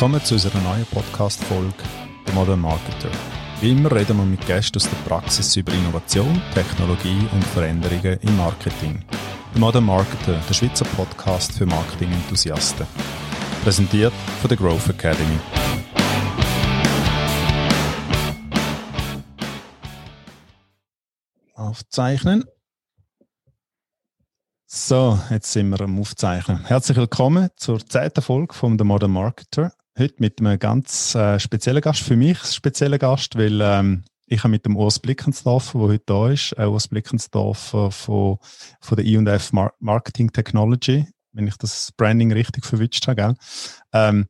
Willkommen zu unserer neuen Podcast-Folge «The Modern Marketer». Wie immer reden wir mit Gästen aus der Praxis über Innovation, Technologie und Veränderungen im Marketing. «The Modern Marketer», der Schweizer Podcast für Marketing-Enthusiasten. Präsentiert von der Growth Academy. Aufzeichnen. So, jetzt sind wir am Aufzeichnen. Herzlich willkommen zur zweiten Folge von The Modern Marketer. Heute mit einem ganz äh, speziellen Gast, für mich ein spezieller Gast, weil ähm, ich habe mit dem Urs Blickensdorfer, der heute da ist, äh, Urs Blickensdorfer von, von der I&F Mar Marketing Technology, wenn ich das Branding richtig verwünscht habe, gell? Ähm,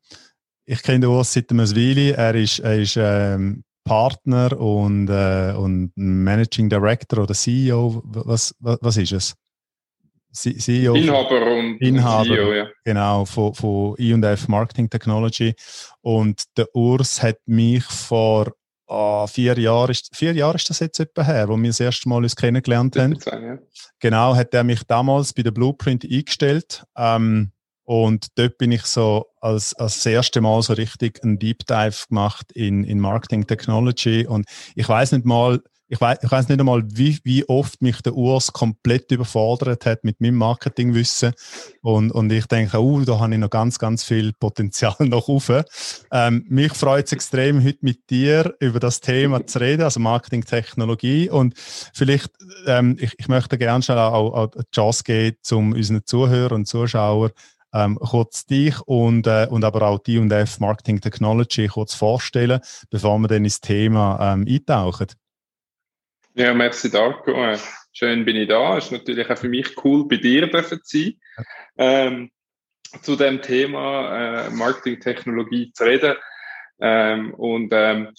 ich kenne den Urs seit einem Weile. Er ist, er ist ähm, Partner und, äh, und Managing Director oder CEO. Was, was, was ist es? CEO. Inhaber und Inhaber, CEO, ja. Genau, von, von I&F Marketing Technology. Und der Urs hat mich vor oh, vier Jahren, vier Jahre ist das jetzt etwa her, wo wir das erste Mal uns kennengelernt haben. Sein, ja. Genau, hat er mich damals bei der Blueprint eingestellt. Ähm, und dort bin ich so als, als das erste Mal so richtig einen Deep Dive gemacht in, in Marketing Technology. Und ich weiß nicht mal, ich weiß ich nicht einmal, wie, wie oft mich der Urs komplett überfordert hat mit meinem Marketingwissen. Und, und ich denke, uh, da habe ich noch ganz, ganz viel Potenzial noch auf. Ähm, mich freut es extrem, heute mit dir über das Thema zu reden, also Marketingtechnologie. Und vielleicht, ähm, ich, ich möchte gerne schon auch, auch die Chance geben, um unseren Zuhörern und Zuschauern ähm, kurz dich und, äh, und aber auch die und F Marketing Technology kurz vorstellen, bevor wir dann ins Thema ähm, eintauchen. Ja, merci Darko. Äh, schön bin ich da. Ist natürlich auch für mich cool, bei dir zu sein. Ähm, zu dem Thema äh, Marketingtechnologie zu reden. Ähm, und ähm,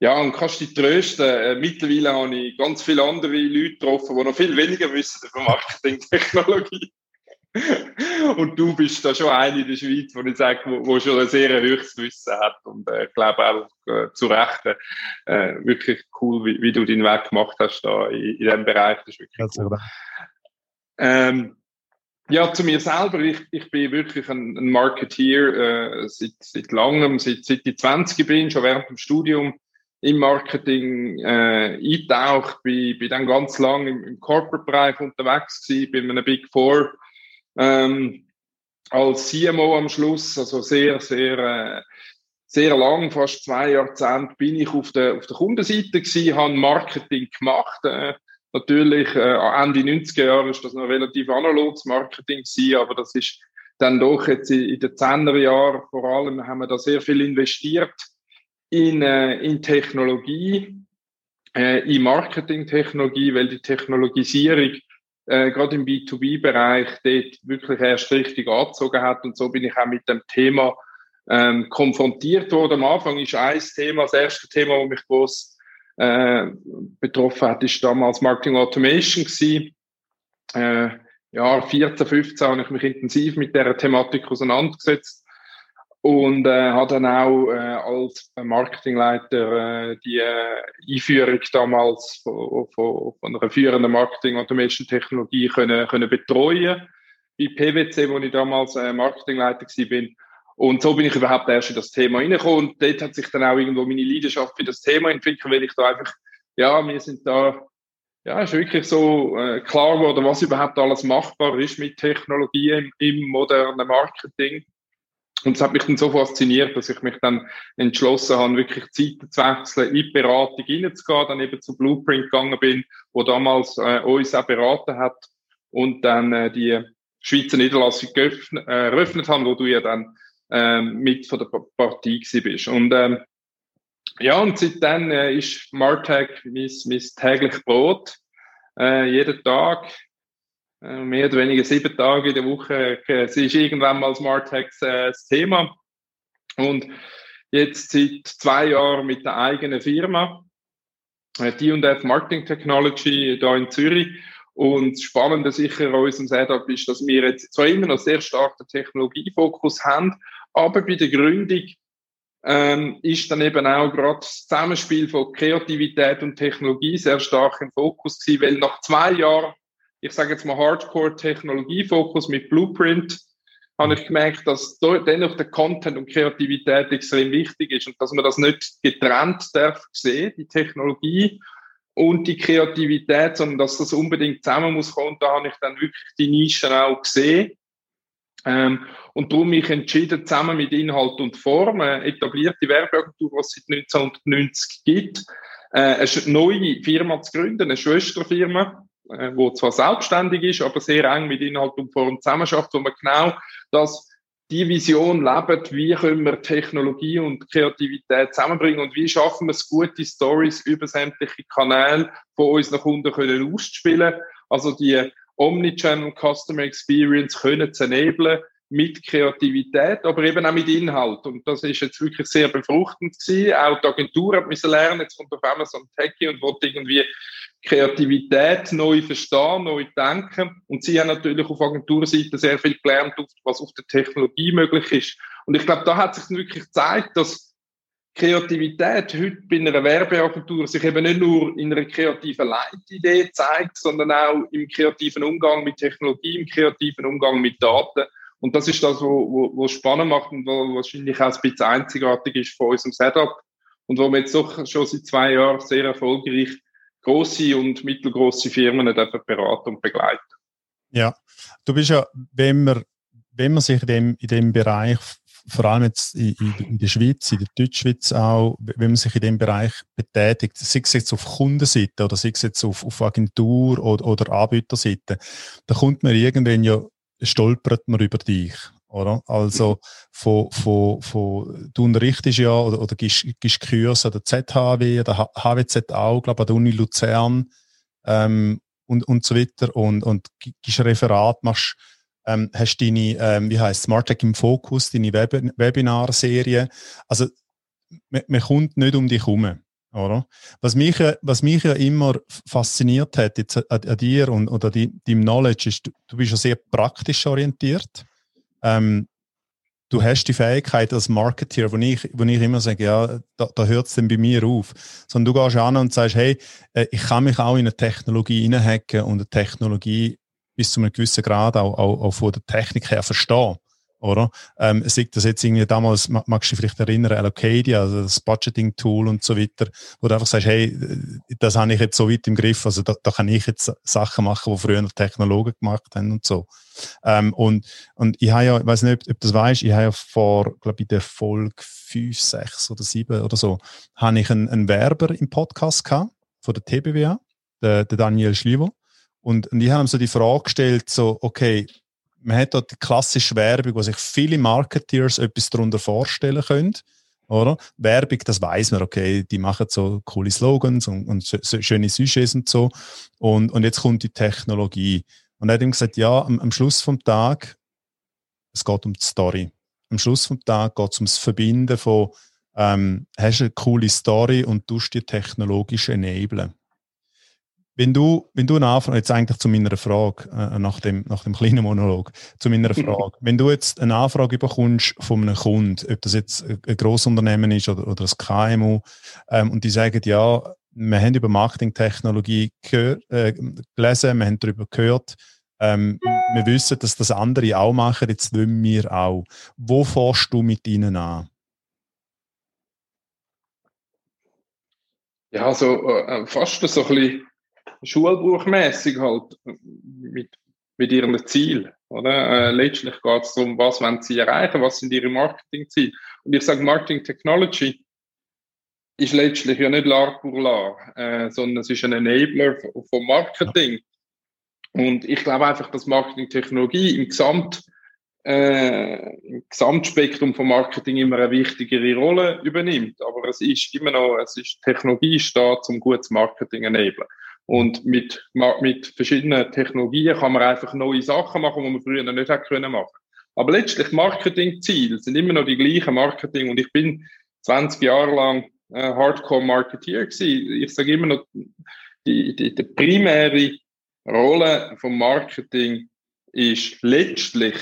ja, und kannst dich trösten. Äh, mittlerweile habe ich ganz viele andere Leute getroffen, die noch viel weniger wissen über Marketingtechnologie. Und du bist da schon eine in der Schweiz, wo ich sage, wo, wo schon ein sehr höchstes Wissen hat und äh, ich glaube auch äh, zu Recht äh, wirklich cool, wie, wie, du deinen Weg gemacht hast da in, in diesem Bereich. Das ist wirklich cool. Ähm, ja, zu mir selber. Ich, ich bin wirklich ein, ein Marketeer äh, seit, seit langem, seit, seit ich 20 bin, schon während dem Studium im Marketing äh, eingetaucht, bin, bin dann ganz lang im, im Corporate-Bereich unterwegs gewesen, bin in einem Big Four ähm, als CMO am Schluss, also sehr, sehr, äh, sehr lang, fast zwei Jahrzehnte, bin ich auf der, auf der Kundenseite gewesen, habe Marketing gemacht. Äh, natürlich, äh, Ende 90er Jahre ist das noch relativ analoges Marketing gewesen, aber das ist dann doch jetzt in den 10er Jahren vor allem haben wir da sehr viel investiert in, äh, in Technologie, äh, in Marketingtechnologie, weil die Technologisierung äh, gerade im B2B-Bereich dort wirklich erst richtig angezogen hat. Und so bin ich auch mit dem Thema ähm, konfrontiert worden. Am Anfang ist ein Thema, das erste Thema, das mich groß äh, betroffen hat, ist damals Marketing Automation gewesen. Äh, ja, 14, 15 habe ich mich intensiv mit der Thematik auseinandergesetzt und äh, habe dann auch äh, als Marketingleiter äh, die äh, Einführung damals von, von, von einer führenden Marketing Automation Technologie können, können betreuen bei PwC, wo ich damals äh, Marketingleiter bin. Und so bin ich überhaupt erst in das Thema reingekommen. Und dort hat sich dann auch irgendwo meine Leidenschaft für das Thema entwickelt, weil ich da einfach, ja, wir sind da, ja, ist wirklich so äh, klar geworden, was überhaupt alles machbar ist mit Technologie im, im modernen Marketing. Und es hat mich dann so fasziniert, dass ich mich dann entschlossen habe, wirklich Zeiten zu wechseln, in die Beratung reinzugehen, dann eben zu Blueprint gegangen bin, wo damals äh, uns auch beraten hat und dann äh, die Schweizer Niederlassung geöffnet, äh, eröffnet haben, wo du ja dann äh, mit von der Partie bist. Und ähm, ja, und seitdem äh, ist Martech mein, mein täglich Brot. Äh, jeden Tag mehr oder weniger sieben Tage in der Woche. Es ist irgendwann mal Smart Hacks äh, das Thema. Und jetzt seit zwei Jahren mit der eigenen Firma, äh, D&F Marketing Technology hier in Zürich. Und das Spannende sicher an unserem Setup ist, dass wir jetzt zwar immer noch sehr stark den Technologiefokus haben, aber bei der Gründung ähm, ist dann eben auch gerade das Zusammenspiel von Kreativität und Technologie sehr stark im Fokus gewesen, weil nach zwei Jahren ich sage jetzt mal Hardcore-Technologiefokus mit Blueprint, habe ich gemerkt, dass dennoch der Content und Kreativität extrem wichtig ist und dass man das nicht getrennt darf sehen, die Technologie und die Kreativität, sondern dass das unbedingt zusammen muss kommen. Da habe ich dann wirklich die Nischen auch gesehen. Ähm, und darum mich entschieden, zusammen mit Inhalt und Form, eine etablierte Werbeagentur, die es seit 1990 gibt, äh, eine neue Firma zu gründen, eine Schwesterfirma, äh, wo zwar selbstständig ist, aber sehr eng mit Inhalt und Form zusammenarbeitet, wo man genau das die Vision lebt, wie können wir Technologie und Kreativität zusammenbringen und wie schaffen wir es, gute Stories über sämtliche Kanäle von unseren Kunden können auszuspielen. Also die Omnichannel Customer Experience können zu enablen mit Kreativität, aber eben auch mit Inhalt. Und das ist jetzt wirklich sehr befruchtend gewesen. Auch die Agentur hat müssen lernen, jetzt kommt auf ein Techie und wollte irgendwie Kreativität neu verstehen, neu denken. Und sie haben natürlich auf Agenturseite sehr viel gelernt, was auf der Technologie möglich ist. Und ich glaube, da hat sich wirklich gezeigt, dass Kreativität heute bei einer Werbeagentur sich eben nicht nur in einer kreativen Leitidee zeigt, sondern auch im kreativen Umgang mit Technologie, im kreativen Umgang mit Daten. Und das ist das, was spannend macht und was wahrscheinlich auch ein bisschen einzigartig ist von unserem Setup und wo wir jetzt doch schon seit zwei Jahren sehr erfolgreich große und mittelgroße Firmen dürfen beraten und begleiten. Ja, du bist ja, wenn man, wenn man sich in dem, in dem Bereich, vor allem jetzt in, in der Schweiz, in der Deutschschweiz auch, wenn man sich in dem Bereich betätigt, sei es jetzt auf Kundenseite oder sei es jetzt auf, auf Agentur- oder, oder Anbieterseite, da kommt man irgendwann ja, stolpert man über dich. Oder? Also von, von, von, du unterrichtest ja oder, oder gibst, gibst Kurse an der ZHW, der HWZ auch, glaube ich, an der Uni Luzern ähm, und, und so weiter und, und gibst Referat, machst, ähm, hast deine, ähm, wie heißt Smart Tech im Fokus, deine Web Webinarserie. Also man, man kommt nicht um dich herum. Oder? Was, mich, was mich ja immer fasziniert hat jetzt an, an dir und oder die, deinem Knowledge ist, du, du bist ja sehr praktisch orientiert ähm, du hast die Fähigkeit als Marketeer, wo ich, wo ich immer sage, ja, da, da hört es dann bei mir auf. Sondern du gehst an und sagst, hey, äh, ich kann mich auch in eine Technologie hineinhacken und eine Technologie bis zu einem gewissen Grad auch, auch, auch von der Technik her verstehen oder? Ähm, sei das jetzt irgendwie damals, magst du dich vielleicht erinnern, Allocadia, also das Budgeting-Tool und so weiter, wo du einfach sagst, hey, das habe ich jetzt so weit im Griff, also da, da kann ich jetzt Sachen machen, die früher noch Technologen gemacht haben und so. Ähm, und, und ich habe ja, ich weiß nicht, ob, ob das weißt, ich habe ja vor, glaube ich, der Folge 5, 6 oder 7 oder so, habe ich einen, einen Werber im Podcast gehabt, von der TBWA, der, der Daniel Schlivo. Und, und ich habe ihm so die Frage gestellt, so, okay, man hat dort die klassische Werbung, wo sich viele Marketeers etwas darunter vorstellen können. Oder? Werbung, das weiß man, okay, die machen so coole Slogans und, und so, schöne Sujets und so. Und, und jetzt kommt die Technologie. Und er hat ihm gesagt, ja, am, am Schluss vom Tag, es geht um die Story. Am Schluss vom Tag geht es ums Verbinden von, ähm, hast eine coole Story und tust die technologisch enablen. Wenn du, wenn du eine Anfrage, jetzt eigentlich zu meiner Frage, äh, nach, dem, nach dem kleinen Monolog, zu meiner Frage, wenn du jetzt eine Anfrage bekommst von einem Kunden, ob das jetzt ein Grossunternehmen ist oder, oder ein KMU, ähm, und die sagen, ja, wir haben über Marketingtechnologie äh, gelesen, wir haben darüber gehört, ähm, wir wissen, dass das andere auch machen, jetzt wollen wir auch. Wo fährst du mit ihnen an? Ja, also äh, fast so ein bisschen schulbuchmäßig halt mit, mit ihrem Ziel. Oder? Äh, letztlich geht es darum, was wollen sie erreichen, was sind ihre Marketingziele. Und ich sage, Marketing Technology ist letztlich ja nicht l'art pour l'art, äh, sondern es ist ein Enabler von Marketing. Und ich glaube einfach, dass Marketing Technologie im Gesamt äh, im Gesamtspektrum von Marketing immer eine wichtigere Rolle übernimmt. Aber es ist immer noch, es ist Technologie steht zum gutes Marketing enablen. Und mit, mit verschiedenen Technologien kann man einfach neue Sachen machen, die man früher noch nicht hätte können machen. Aber letztlich Marketingziele sind immer noch die gleichen Marketing. Und ich bin 20 Jahre lang äh, Hardcore-Marketeer gewesen. Ich sage immer noch, die, die, die primäre Rolle vom Marketing ist letztlich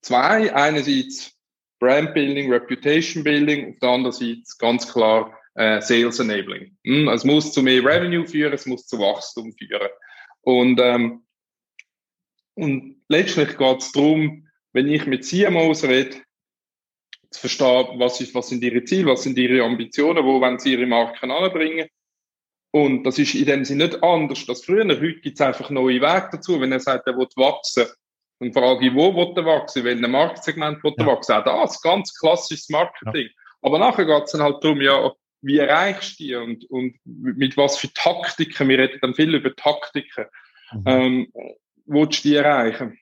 zwei. Einerseits Brand Building, Reputation Building, auf der anderen Seite ganz klar äh, Sales Enabling. Hm, es muss zu mehr Revenue führen, es muss zu Wachstum führen. Und, ähm, und letztlich geht es darum, wenn ich mit CMOs rede, zu verstehen, was, ist, was sind ihre Ziele, was sind ihre Ambitionen, wo wollen sie ihre Marken anbringen. Und das ist in dem Sinne nicht anders als früher. Heute gibt es einfach neue Wege dazu. Wenn er sagt, er will wachsen, dann frage ich, wo will er wachsen, in welchem Marktsegment will er ja. wachsen. Auch das, ganz klassisches Marketing. Ja. Aber nachher geht es dann halt darum, ja, wie erreichst du die und, und mit was für Taktiken, wir reden dann viel über Taktiken, mhm. ähm, willst du die erreichen?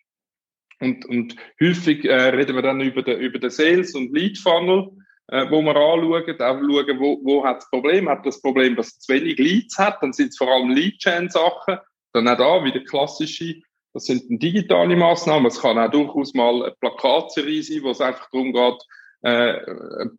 Und, und häufig äh, reden wir dann über den, über den Sales- und Lead-Funnel, äh, wo wir anschauen, auch schauen, wo, wo hat das Problem? Hat das Problem, dass es zu wenig Leads hat? Dann sind es vor allem Lead-Chain-Sachen. Dann auch da wieder klassische, das sind digitale Maßnahmen. Es kann auch durchaus mal eine Plakatserie sein, wo es einfach darum geht, äh,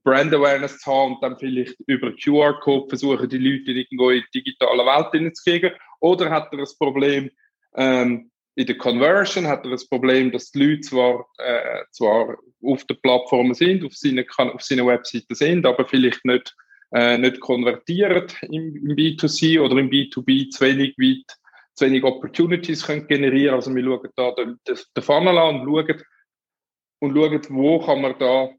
Brand Awareness zu haben und dann vielleicht über QR-Code versuchen, die Leute irgendwo in die digitale Welt hineinzukriegen. Oder hat er das Problem, ähm, in der Conversion hat er das Problem, dass die Leute zwar, äh, zwar auf der Plattform sind, auf seinen, auf seinen Webseiten sind, aber vielleicht nicht, äh, nicht konvertieren im, im, B2C oder im B2B zu wenig weit, zu wenig Opportunities können generieren. Also wir schauen da den, den Funnel an und schauen, und schauen, wo kann man da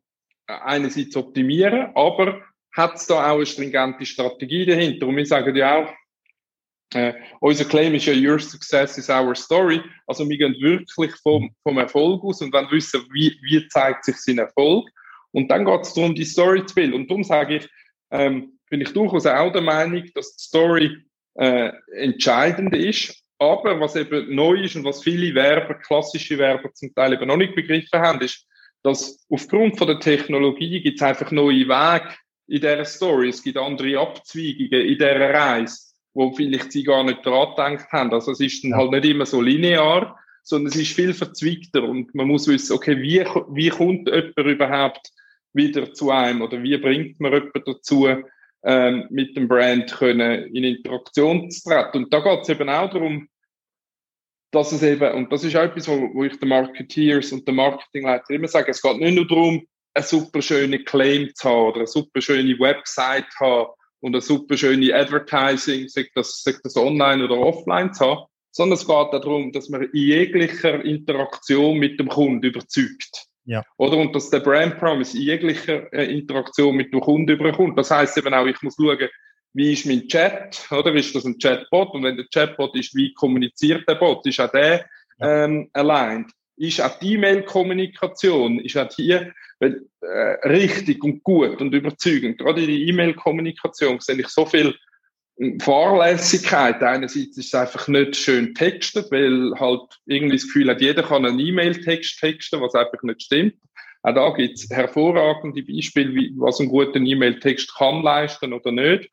einerseits optimieren, aber hat es da auch eine stringente Strategie dahinter? Und wir sagen ja auch, äh, unser Claim ist ja Your Success is our story. Also wir gehen wirklich vom, vom Erfolg aus und dann wissen, wie, wie zeigt sich sein Erfolg. Und dann geht es darum, die Story zu bilden. Und darum sage ich, ähm, bin ich durchaus auch der Meinung, dass die Story äh, entscheidend ist. Aber was eben neu ist und was viele Werber, klassische Werber zum Teil eben noch nicht begriffen haben, ist, dass aufgrund von der Technologie gibt es einfach neue Wege in dieser Story. Es gibt andere Abzweigungen in dieser Reise wo vielleicht sie gar nicht dran gedacht haben. Also es ist dann halt nicht immer so linear, sondern es ist viel verzweigter und man muss wissen, okay, wie, wie kommt jemand überhaupt wieder zu einem oder wie bringt man jemanden dazu, ähm, mit dem Brand können in Interaktion zu treten. Und da geht es eben auch darum, dass es eben, und das ist auch etwas, wo, wo ich den Marketeers und den Marketingleiter immer sage, es geht nicht nur darum, eine super schöne Claim zu haben oder eine super schöne Website zu haben und eine super schöne Advertising, sei das, sei das online oder offline zu haben, sondern es geht darum, dass man in jeglicher Interaktion mit dem Kunden überzeugt. Ja. Oder? Und dass der Brand Promise in jeglicher äh, Interaktion mit dem Kunden überkommt. Das heißt eben auch, ich muss schauen, wie ist mein Chat, oder? Ist das ein Chatbot? Und wenn der Chatbot ist, wie kommuniziert der Bot? Ist auch der ähm, aligned? Ist auch die E-Mail-Kommunikation, ist auch hier weil, äh, richtig und gut und überzeugend. Gerade in der E-Mail-Kommunikation sehe ich so viel hm, Fahrlässigkeit. Einerseits ist es einfach nicht schön textet, weil halt irgendwie das Gefühl hat, jeder kann einen E-Mail-Text texten, was einfach nicht stimmt. Auch da gibt es hervorragende Beispiele, wie, was ein guter E-Mail-Text kann leisten oder nicht.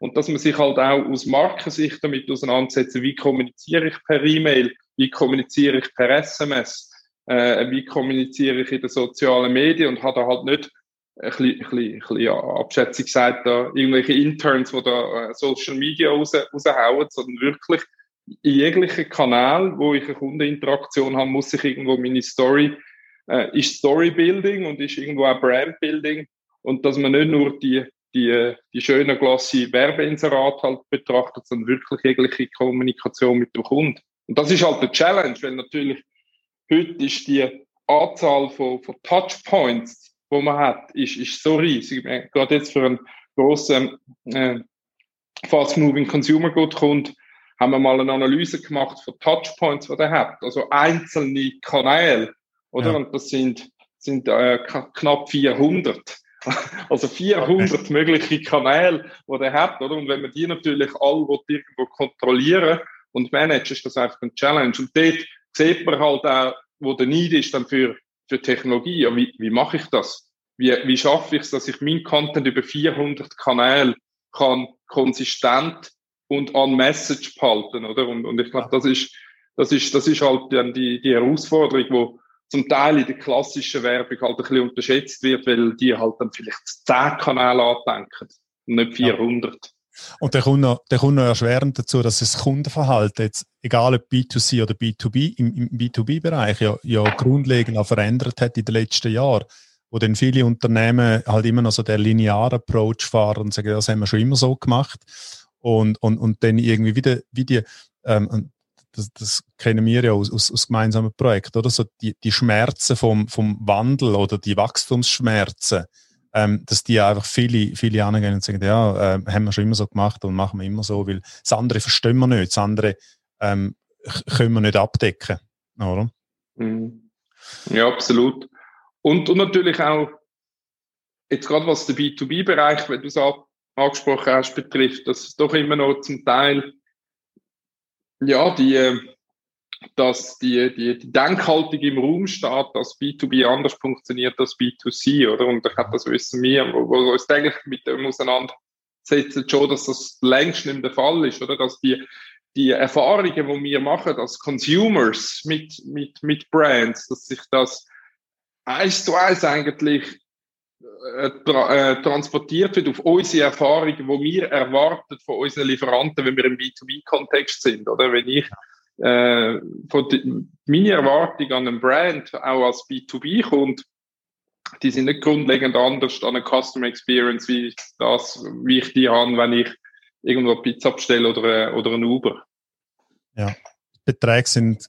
Und dass man sich halt auch aus Markensicht damit auseinandersetzt, wie kommuniziere ich per E-Mail, wie kommuniziere ich per SMS, äh, wie kommuniziere ich in den sozialen Medien und habe da halt nicht ein bisschen, ein bisschen, ein bisschen Abschätzung gesagt, da irgendwelche Interns, die da äh, Social Media raus, raushauen, sondern wirklich in jeglichen Kanal, wo ich eine Kundeninteraktion habe, muss ich irgendwo meine Story, äh, ist Storybuilding und ist irgendwo auch Brandbuilding. Und dass man nicht nur die, die, die schönen, glossy Werbeinserate halt betrachtet, sondern wirklich jegliche Kommunikation mit dem Kunden. Und das ist halt der Challenge, weil natürlich Heute ist die Anzahl von, von Touchpoints, die man hat, ist, ist so riesig. Gerade jetzt für einen grossen äh, Fast-Moving Consumer Good Kunden haben wir mal eine Analyse gemacht von Touchpoints, die er hat. Also einzelne Kanäle, oder? Ja. Und das sind, sind äh, knapp 400. Also 400 okay. mögliche Kanäle, die er hat, oder? Und wenn man die natürlich alle irgendwo kontrollieren und managen, ist das einfach ein Challenge. Und dort sieht man halt auch, wo der Need ist dann für, für Technologie. Ja, wie, wie mache ich das? Wie, wie schaffe ich es, dass ich mein Content über 400 Kanäle kann konsistent und an Message behalten, oder? Und, und ich glaube, das ist, das ist, das ist halt dann die, die Herausforderung, wo zum Teil in der klassischen Werbung halt ein bisschen unterschätzt wird, weil die halt dann vielleicht 10 Kanäle andenken und nicht 400. Ja. Und der kommt, noch, der kommt noch erschwerend dazu, dass das Kundenverhalten jetzt, egal ob B2C oder B2B, im, im B2B-Bereich ja, ja grundlegend auch verändert hat in den letzten Jahren, wo dann viele Unternehmen halt immer noch so der lineare Approach fahren und sagen, das haben wir schon immer so gemacht und, und, und dann irgendwie wieder, wie die, ähm, das, das kennen wir ja aus, aus, aus gemeinsamen Projekten, oder? So die, die Schmerzen vom, vom Wandel oder die Wachstumsschmerzen, ähm, dass die einfach viele, viele angehen und sagen, ja, äh, haben wir schon immer so gemacht und machen wir immer so, weil das andere verstehen wir nicht, das andere ähm, können wir nicht abdecken, oder? Mhm. Ja, absolut. Und, und natürlich auch, jetzt gerade was den B2B-Bereich, wenn du es angesprochen hast, betrifft, dass es doch immer noch zum Teil, ja, die, äh, dass die, die, die Denkhaltung im Raum steht, dass B2B anders funktioniert als B2C, oder? Und ich habe das wissen wir, wo, wir uns eigentlich mit dem auseinandersetzen, schon, dass das längst nicht der Fall ist, oder? Dass die, die Erfahrungen, die wir machen als Consumers mit, mit, mit Brands, dass sich das eins zu eins eigentlich tra äh, transportiert wird auf unsere Erfahrungen, die wir erwarten von unseren Lieferanten, wenn wir im B2B-Kontext sind. Oder wenn ich äh, von meine Erwartung an einen Brand auch als B2B kommt, die sind nicht grundlegend anders an einer Customer Experience, wie das, wie ich die habe, wenn ich irgendwo Pizza bestelle oder, oder ein Uber. Ja, Beträge sind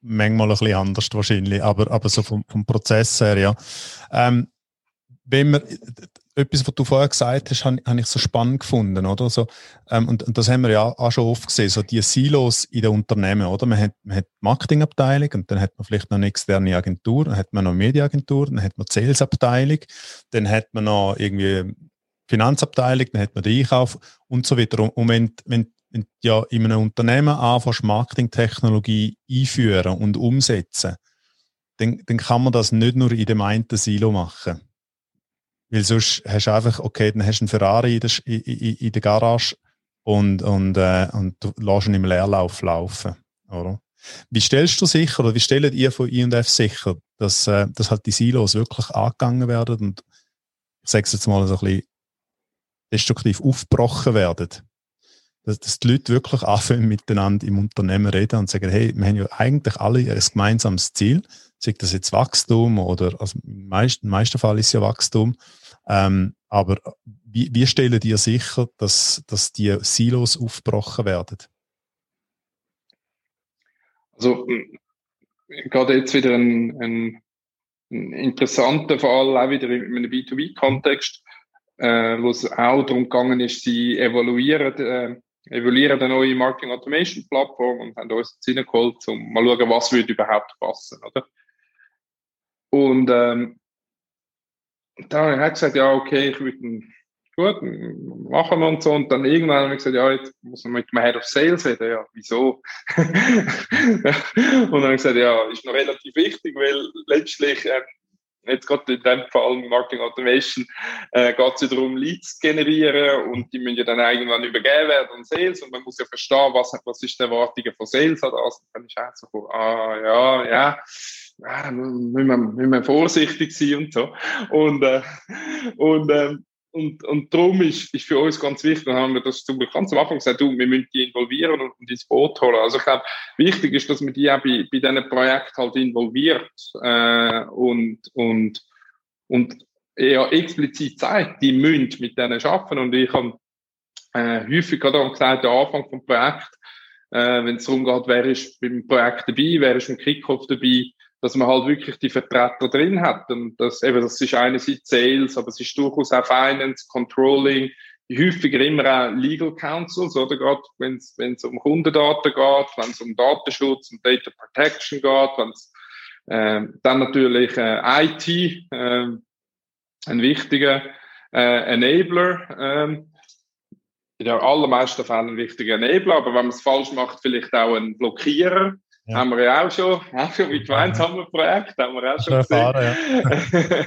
manchmal ein bisschen anders wahrscheinlich, aber, aber so vom, vom Prozess her, ja. Ähm, wenn man, etwas, was du vorher gesagt hast, habe, habe ich so spannend gefunden, oder? So, ähm, und, und das haben wir ja auch schon oft gesehen, so die Silos in den Unternehmen, oder? Man hat, man hat Marketingabteilung und dann hat man vielleicht noch eine externe Agentur, dann hat man noch eine Mediaagentur, dann hat man die Salesabteilung, dann hat man noch irgendwie Finanzabteilung, dann hat man den Einkauf und so weiter. Und wenn, wenn, wenn ja in einem Unternehmen anfängst, Marketingtechnologie einführen und umsetzen, dann, dann kann man das nicht nur in dem einen Silo machen. Weil sonst hast du einfach, okay, dann hast du einen Ferrari in der, in, in der Garage und, und, äh, und du lässt ihn im Leerlauf laufen. Oder? Wie stellst du sicher, oder wie stellt ihr von I&F sicher, dass, äh, dass halt die Silos wirklich angegangen werden und ich sage es jetzt mal so ein bisschen destruktiv aufgebrochen werden? Dass, dass die Leute wirklich anfangen, miteinander im Unternehmen reden und sagen, hey, wir haben ja eigentlich alle ein gemeinsames Ziel, sei das jetzt Wachstum oder, also im meisten, im meisten Fall ist es ja Wachstum, ähm, aber wie, wie stellen die sicher, dass, dass die Silos aufgebrochen werden? Also, gerade jetzt wieder ein, ein, ein interessanter Fall, auch wieder in einem B2B-Kontext, äh, wo es auch darum gegangen ist, sie evaluieren, äh, evaluieren eine neue Marketing Automation Plattform und haben uns reingeholt, um mal schauen, was würde überhaupt passen, oder? Und ähm, da hat gesagt, ja, okay, ich würde gut, machen wir und so. Und dann irgendwann habe ich gesagt, ja, jetzt muss man mit dem Head of Sales reden. Ja, wieso? und dann habe ich gesagt, ja, ist noch relativ wichtig, weil letztlich, äh, jetzt gerade in dem Fall Marketing Automation, äh, geht es ja darum, Leads zu generieren und die müssen ja dann irgendwann übergeben werden an Sales und man muss ja verstehen, was, was ist die Erwartung von Sales an. Und dann ist auch so, ah, ja, ja ja, müssen wir, müssen wir vorsichtig sein und so. Und, äh, und, äh, und, und darum ist, ist für uns ganz wichtig, dann haben wir das zum ganz am Anfang gesagt, du, wir müssen die involvieren und, ins Boot holen. Also ich glaube, wichtig ist, dass man die auch bei, bei diesen Projekten halt involviert äh, und, und, und eher explizit zeigt, die müssen mit denen arbeiten. Und ich habe äh, häufig gerade gesagt, der Anfang vom Projekt, äh, wenn es darum geht, wer ist beim Projekt dabei, wer ist im Kickoff dabei, dass man halt wirklich die Vertreter drin hat. Und das, eben, das ist einerseits Sales, aber es ist durchaus auch Finance, Controlling, häufiger immer auch Legal Counsels, oder gerade wenn es um Kundendaten geht, wenn es um Datenschutz und Data Protection geht, wenn es äh, dann natürlich äh, IT, äh, ein wichtiger äh, Enabler, äh, in den allermeisten Fällen ein wichtiger Enabler, aber wenn man es falsch macht, vielleicht auch ein Blockierer. Ja. Haben wir ja auch schon, auch schon mit gemeinsamen Projekt, haben wir auch schon erfahren, ja.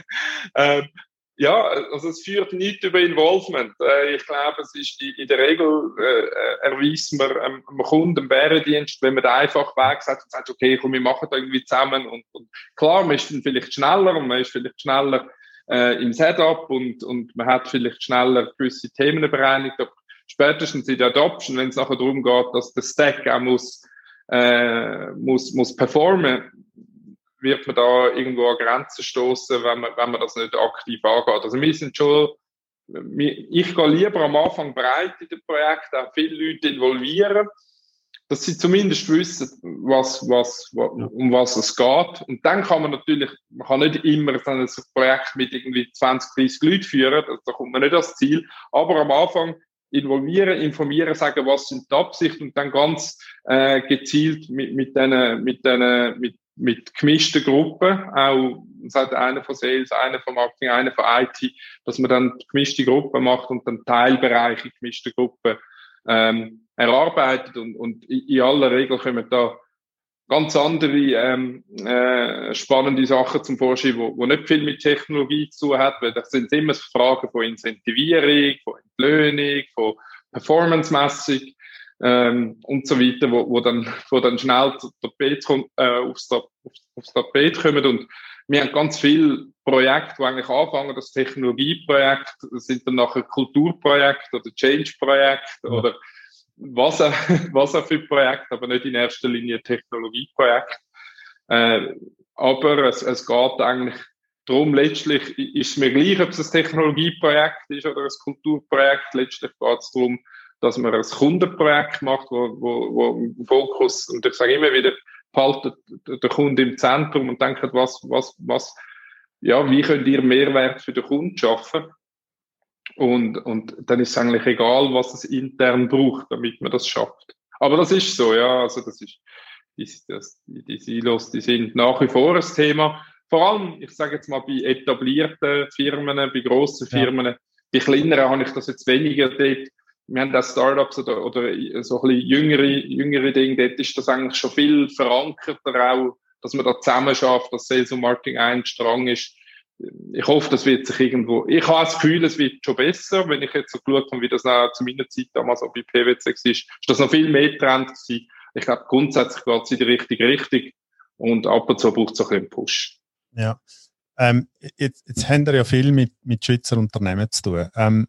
ähm, ja, also es führt nicht über Involvement. Äh, ich glaube, es ist in der Regel äh, erweist man einem, einem Kunden einen Bärendienst, wenn man den einfach Weg sagt und sagt, okay, komm, wir machen da irgendwie zusammen. Und, und klar, man ist dann vielleicht schneller und man ist vielleicht schneller äh, im Setup und, und man hat vielleicht schneller gewisse Themen bereinigt, aber spätestens in der Adoption, wenn es nachher darum geht, dass der Stack auch muss äh, muss, muss performen, wird man da irgendwo an Grenzen stoßen, wenn man, wenn man das nicht aktiv angeht. Also wir sind schon, ich gehe lieber am Anfang breit in den Projekten, auch viele Leute involvieren dass sie zumindest wissen, was, was, um was es geht. Und dann kann man natürlich, man kann nicht immer ein Projekt mit irgendwie 20, 30 Leuten führen, da kommt man nicht ans Ziel. Aber am Anfang involvieren, informieren, sagen, was sind die Absichten und dann ganz äh, gezielt mit, mit denen, mit denen, mit, mit gemischten Gruppen, auch, sagt einer von Sales, einer von Marketing, einer von IT, dass man dann gemischte Gruppen macht und dann Teilbereiche gemischte Gruppen ähm, erarbeitet und, und in aller Regel kommen da ganz andere ähm, äh, spannende Sachen zum Vorschein, wo, wo nicht viel mit Technologie zu tun hat, weil das sind immer Fragen von Incentivierung, von Entlöhnung, von Performance-Messung ähm, und so weiter, wo, wo, dann, wo dann schnell Tapet kommt, äh, aufs, aufs Tapet kommen und wir haben ganz viele Projekte, die eigentlich anfangen, das Technologieprojekt, das sind dann nachher Kulturprojekte oder Change-Projekte ja. oder was auch, was auch für Projekte, aber nicht in erster Linie Technologieprojekte. Äh, aber es, es geht eigentlich darum, letztlich ist es mir gleich, ob es ein Technologieprojekt ist oder ein Kulturprojekt. Letztlich geht es darum, dass man ein Kundenprojekt macht, wo, wo, wo im Fokus, und ich sage immer wieder, behaltet der Kunde im Zentrum und denkt, was, was, was, ja, wie könnt ihr Mehrwert für den Kunden schaffen? Und, und dann ist es eigentlich egal, was es intern braucht, damit man das schafft. Aber das ist so, ja, also das ist, die, das, die, Silos, die sind nach wie vor ein Thema. Vor allem, ich sage jetzt mal, bei etablierten Firmen, bei grossen Firmen, ja. bei kleineren habe ich das jetzt weniger dort. Wir haben da Startups oder, oder so ein bisschen jüngere, jüngere Dinge, dort ist das eigentlich schon viel verankerter auch, dass man da zusammen schafft, dass Sales und Marketing ein Strang ist ich hoffe, das wird sich irgendwo, ich habe das Gefühl, es wird schon besser, wenn ich jetzt so geschaut habe, wie das zu meiner Zeit damals auch bei PwC ist, ist das noch viel mehr Trend gewesen. Ich glaube, grundsätzlich geht es in die richtige Richtung und ab und zu braucht es auch ein bisschen Push. Ja. Ähm, jetzt, jetzt haben wir ja viel mit, mit Schweizer Unternehmen zu tun. Ähm,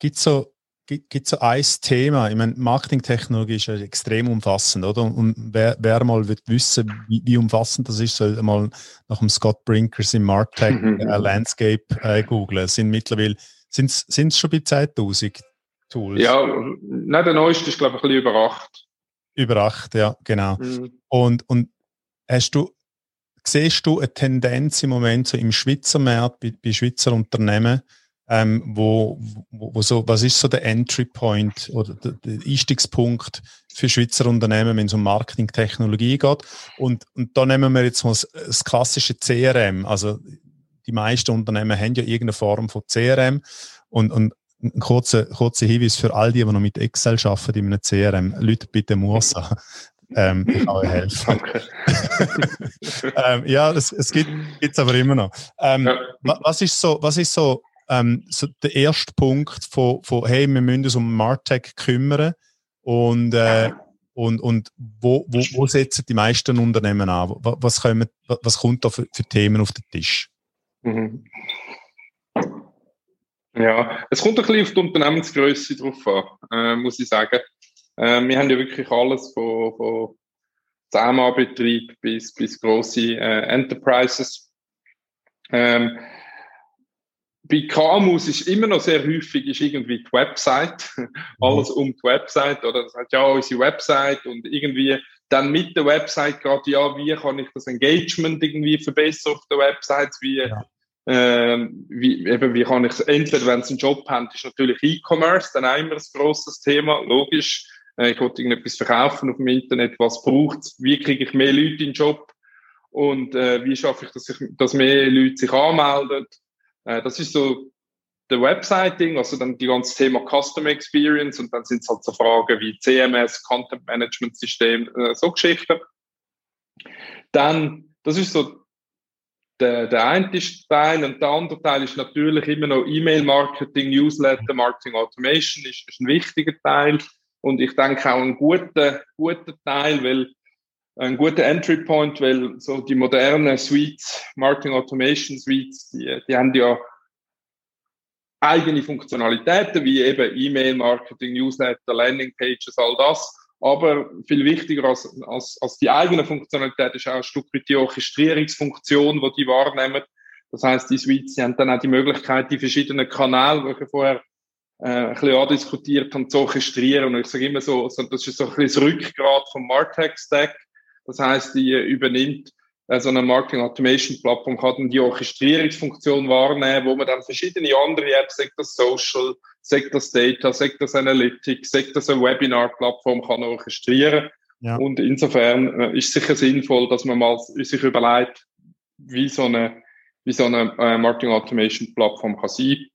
Gibt es so gibt es so ein Thema, ich meine, Marketingtechnologie ist ja extrem umfassend, oder? Und wer, wer mal wird wissen, wie, wie, umfassend das ist, soll mal nach dem Scott Brinkers im Martech äh, Landscape äh, googeln. Es sind mittlerweile, sind es schon bei 10.000 Tools? Ja, nein, der neueste ist, glaube ich, ein bisschen über 8. Über 8, ja, genau. Mhm. Und, und hast du, siehst du eine Tendenz im Moment so im Schweizer Markt, bei, bei Schweizer Unternehmen, ähm, wo, wo, wo, so, was ist so der Entry Point oder der, der Einstiegspunkt für Schweizer Unternehmen, wenn es um Marketing-Technologie geht? Und, und da nehmen wir jetzt mal das, das, klassische CRM. Also die meisten Unternehmen haben ja irgendeine Form von CRM und, und ein kurzer, kurzer Hinweis für all die, die noch mit Excel arbeiten in einem CRM. Leute, bitte Musa. Ähm, ich kann euch helfen. ähm, ja, es, es gibt es aber immer noch. Ähm, ja. was, ist so, was ist so ähm, so der erste Punkt von, von, hey, wir müssen uns um Martech kümmern und, äh, und, und wo, wo, wo setzen die meisten Unternehmen an? Was, kommen, was kommt da für, für Themen auf den Tisch? Mhm. Ja, es kommt ein bisschen auf die Unternehmensgröße drauf an, äh, muss ich sagen. Äh, wir haben ja wirklich alles von, von Zusammenbetrieb bis, bis grosse äh, Enterprises. Ähm, bei KMUs ist immer noch sehr häufig ist irgendwie die Website, alles um die Website, oder? Das heißt ja unsere Website und irgendwie dann mit der Website gerade, ja, wie kann ich das Engagement irgendwie verbessern auf der Website, wie, ja. äh, wie, eben, wie kann ich es, entweder wenn es einen Job haben, ist natürlich E-Commerce dann auch immer ein grosses Thema, logisch, äh, ich wollte irgendetwas verkaufen auf dem Internet, was braucht wie kriege ich mehr Leute in den Job? Und äh, wie schaffe ich, dass, ich, dass mehr Leute sich anmelden, das ist so der Website-Ding, also dann die ganze Thema Customer Experience und dann sind es halt so Fragen wie CMS, Content Management System, äh, so Geschichten. Dann, das ist so der, der eine Teil und der andere Teil ist natürlich immer noch E-Mail-Marketing, Newsletter, Marketing Automation ist, ist ein wichtiger Teil und ich denke auch ein guter, guter Teil, weil ein guter Entry Point, weil so die modernen Suites, Marketing Automation Suites, die, die haben ja eigene Funktionalitäten, wie eben E-Mail-Marketing, Newsletter, Landing-Pages, all das. Aber viel wichtiger als, als, als die eigene Funktionalität ist auch ein Stück weit die Orchestrierungsfunktion, die die wahrnehmen. Das heißt, die Suites die haben dann auch die Möglichkeit, die verschiedenen Kanäle, die ich vorher äh, ein bisschen andiskutiert haben, zu orchestrieren. Und ich sage immer so, so das ist so ein bisschen das Rückgrat vom Martech-Stack. Das heißt, die übernimmt äh, so eine Marketing Automation Plattform kann die Orchestrierungsfunktion wahrnehmen, wo man dann verschiedene andere Apps, sagt das Social, sagt das Data, sagt das Analytics, sagt das eine Webinar-Plattform kann orchestrieren. Ja. Und insofern äh, ist es sicher sinnvoll, dass man mal sich überlegt, wie so eine, wie so eine äh, Marketing Automation Plattform kann sein.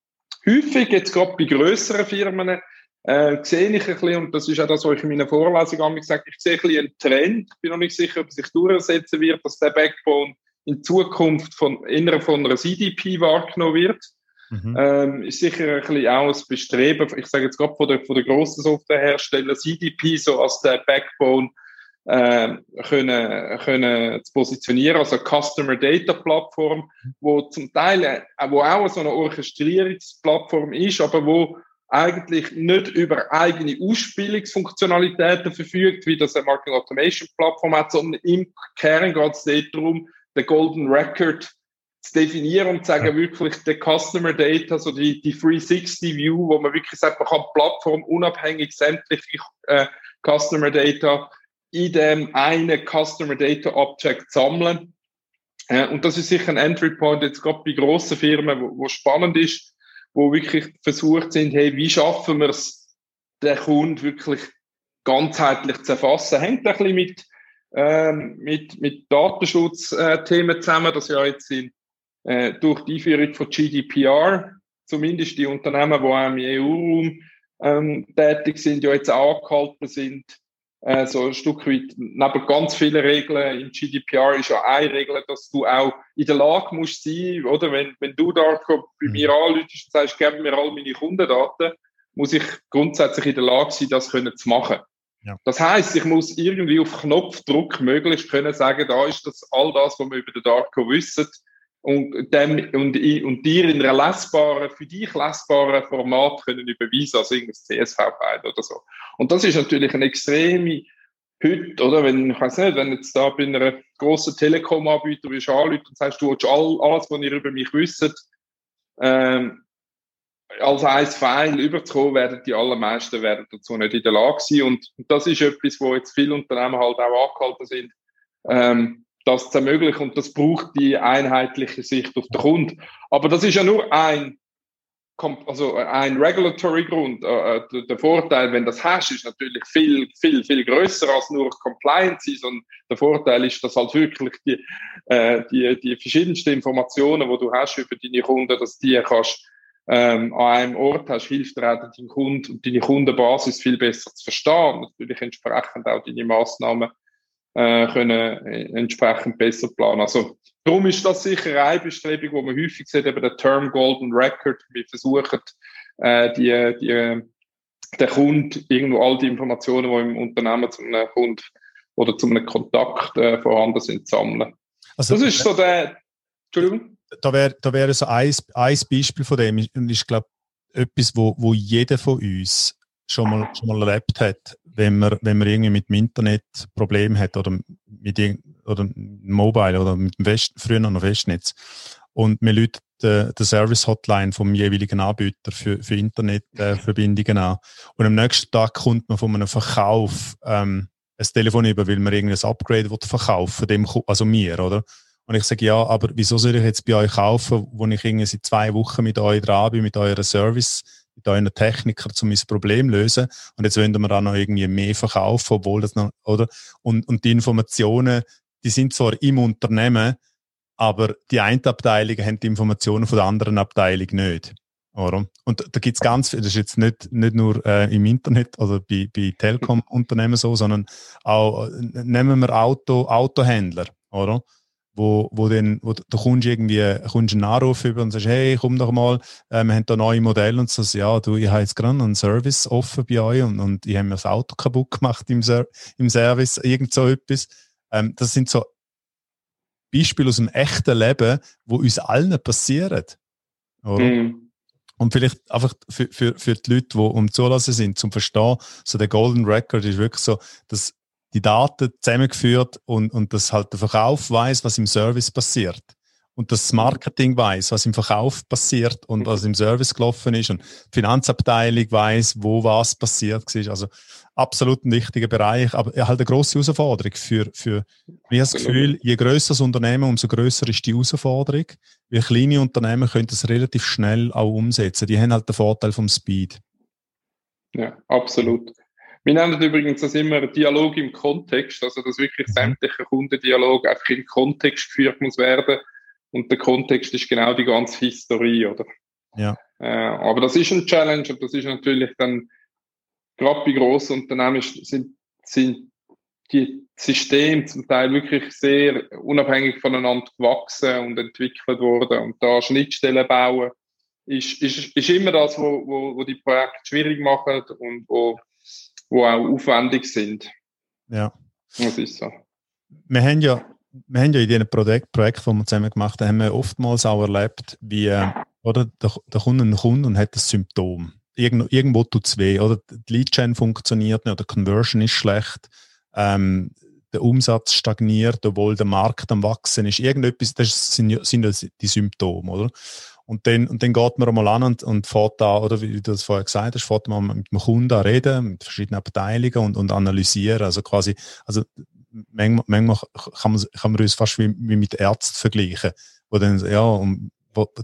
Häufig jetzt gerade bei größeren Firmen äh, sehe ich ein bisschen, und das ist auch das, was ich in meiner Vorlesung gesagt ich sehe ein bisschen einen Trend, ich bin noch nicht sicher, ob es sich durchsetzen wird, dass der Backbone in Zukunft von, innerhalb von einer CDP wahrgenommen wird. Mhm. Ähm, ist sicher ein bisschen auch ein Bestreben, ich sage jetzt gerade von der, von der grossen Softwarehersteller, CDP so als der Backbone äh, können, können zu positionieren, also eine Customer Data Plattform, wo zum Teil, äh, wo auch so eine Orchestrierungsplattform ist, aber wo eigentlich nicht über eigene Ausspielungsfunktionalitäten verfügt, wie das eine Marketing Automation Plattform hat, sondern im Kern geht es darum, den Golden Record zu definieren und zu sagen, wirklich der Customer Data, so die, die 360 View, wo man wirklich sagt, man kann Plattform unabhängig sämtliche äh, Customer Data in dem einen Customer Data Object sammeln. Äh, und das ist sicher ein Entry Point jetzt gerade bei grossen Firmen, wo, wo spannend ist, wo wirklich versucht sind, hey, wie schaffen wir es, den Kunden wirklich ganzheitlich zu erfassen. Hängt ein bisschen mit, ähm, mit, mit Datenschutzthemen äh, zusammen, dass ja jetzt sind, äh, durch die Einführung von GDPR, zumindest die Unternehmen, die auch im EU-Raum ähm, tätig sind, ja jetzt angehalten sind, äh, so ein Stück weit, neben ganz vielen Regeln im GDPR ist ja eine Regel, dass du auch in der Lage musst sein, oder? Wenn, wenn du da bei mhm. mir anläutest und sagst, gib mir all meine Kundendaten, muss ich grundsätzlich in der Lage sein, das können zu machen. Ja. Das heißt, ich muss irgendwie auf Knopfdruck möglichst können sagen, da ist das all das, was wir über den Darko wissen, und, dem, und, und dir in einer lesbaren, für dich lesbaren Format können überweisen, also irgendein CSV-File oder so. Und das ist natürlich eine extreme heute, oder? Wenn, ich weiß nicht, wenn jetzt da bei einer grossen Telekom-Anbieter bist anrufen und sagst, du willst all, alles, was ihr über mich wisst, ähm, als ein File überzukommen, werden die allermeisten werden dazu nicht in der Lage sein. Und, und das ist etwas, wo jetzt viele Unternehmen halt auch angehalten sind, ähm, das zu ermöglichen und das braucht die einheitliche Sicht auf den Kunden. Aber das ist ja nur ein, also ein regulatory Grund. Äh, äh, der Vorteil, wenn das hast, ist natürlich viel, viel, viel größer als nur Compliance, sondern der Vorteil ist, dass halt wirklich die, äh, die, die verschiedensten Informationen, die du hast über deine Kunden, dass die kannst ähm, an einem Ort hast, hilft dir auch deinen Kunden und deine Kundenbasis viel besser zu verstehen. Natürlich entsprechend auch deine Massnahmen äh, können äh, entsprechend besser planen. Also darum ist das sicher eine Bestrebung, wo man häufig sieht, eben der Term Golden Record. Wir versuchen, äh, die, die, der Kunde irgendwo all die Informationen, die im Unternehmen zu einem Kunden oder zu einem Kontakt äh, vorhanden sind, zu sammeln. Also, das ist so der, Entschuldigung? Da wäre da wär so ein, ein Beispiel von dem, und ich glaube, etwas, wo, wo jeder von uns schon mal, schon mal erlebt hat, wenn man, wenn man irgendwie mit dem Internet Probleme hat oder mit oder Mobile oder mit dem West, früher noch Festnetz. Und man lädt der, der Service Hotline vom jeweiligen Anbieter für, für Internetverbindungen äh, an. Und am nächsten Tag kommt man von einem Verkauf ähm, ein Telefon über, weil man irgendein Upgrade will verkaufen dem, also mir, oder? Und ich sage, ja, aber wieso soll ich jetzt bei euch kaufen, wo ich irgendwie seit zwei Wochen mit euch dran bin, mit eurer Service mit euren Techniker, um mein Problem zu lösen. Und jetzt wollen wir auch noch irgendwie mehr verkaufen, obwohl das noch, oder? Und, und die Informationen, die sind zwar im Unternehmen, aber die eine Abteilung haben die Informationen von der anderen Abteilung nicht. Oder? Und da gibt es ganz viel, das ist jetzt nicht, nicht nur äh, im Internet oder bei, bei Telekom-Unternehmen so, sondern auch, äh, nehmen wir Auto, Autohändler, oder? Wo, wo, dann, wo du kommst irgendwie kommst einen Anruf über und sagst, hey, komm doch mal, äh, wir haben da neue Modelle und so, ja, du, ich habe jetzt gerade einen Service offen bei euch und, und ich habe mir das Auto kaputt gemacht im, Ser im Service, irgend so etwas. Ähm, das sind so Beispiele aus dem echten Leben, wo uns allen passieren. Mhm. Und vielleicht einfach für, für, für die Leute, die um zulassen sind, zum Verstehen, so der Golden Record ist wirklich so, dass die Daten zusammengeführt und, und dass halt der Verkauf weiß, was im Service passiert. und das Marketing weiß, was im Verkauf passiert und was im Service gelaufen ist und die Finanzabteilung weiß, wo was passiert ist. Also absolut ein wichtiger Bereich, aber halt eine grosse Herausforderung für, für mir das Gefühl, je grösser das Unternehmen, umso grösser ist die Herausforderung. Wie kleine Unternehmen können das relativ schnell auch umsetzen. Die haben halt den Vorteil vom Speed. Ja, absolut. Wir nennen übrigens das immer Dialog im Kontext, also dass wirklich mhm. sämtlicher Kundendialog einfach im Kontext geführt muss werden. Und der Kontext ist genau die ganze Historie, oder? Ja. Äh, aber das ist ein Challenge und das ist natürlich dann, gerade bei grossen Unternehmen sind, sind die Systeme zum Teil wirklich sehr unabhängig voneinander gewachsen und entwickelt worden und da Schnittstellen bauen ist, ist, ist immer das, wo, wo, wo die Projekte schwierig machen und wo, wo auch aufwendig sind. Ja. Das ist so. Wir haben ja, wir haben ja in diesen Projekt, Projekten, die wir zusammen gemacht haben, haben wir oftmals auch erlebt, wie, äh, oder, da, da kommt ein Kunde und hat ein Symptom. Irgendwo, irgendwo tut es weh, oder die Lead-Chain funktioniert nicht, oder die Conversion ist schlecht, ähm, der Umsatz stagniert, obwohl der Markt am Wachsen ist. Irgendetwas, das sind, sind die Symptome, oder? Und dann, und dann geht man einmal an und, und fährt da, oder wie du das vorher gesagt hast, fährt man mit dem Kunden reden, mit verschiedenen Abteilungen und, und analysieren. Also quasi, also manchmal, manchmal kann, man, kann man uns fast wie, wie mit Ärzten vergleichen, wo dann, ja, und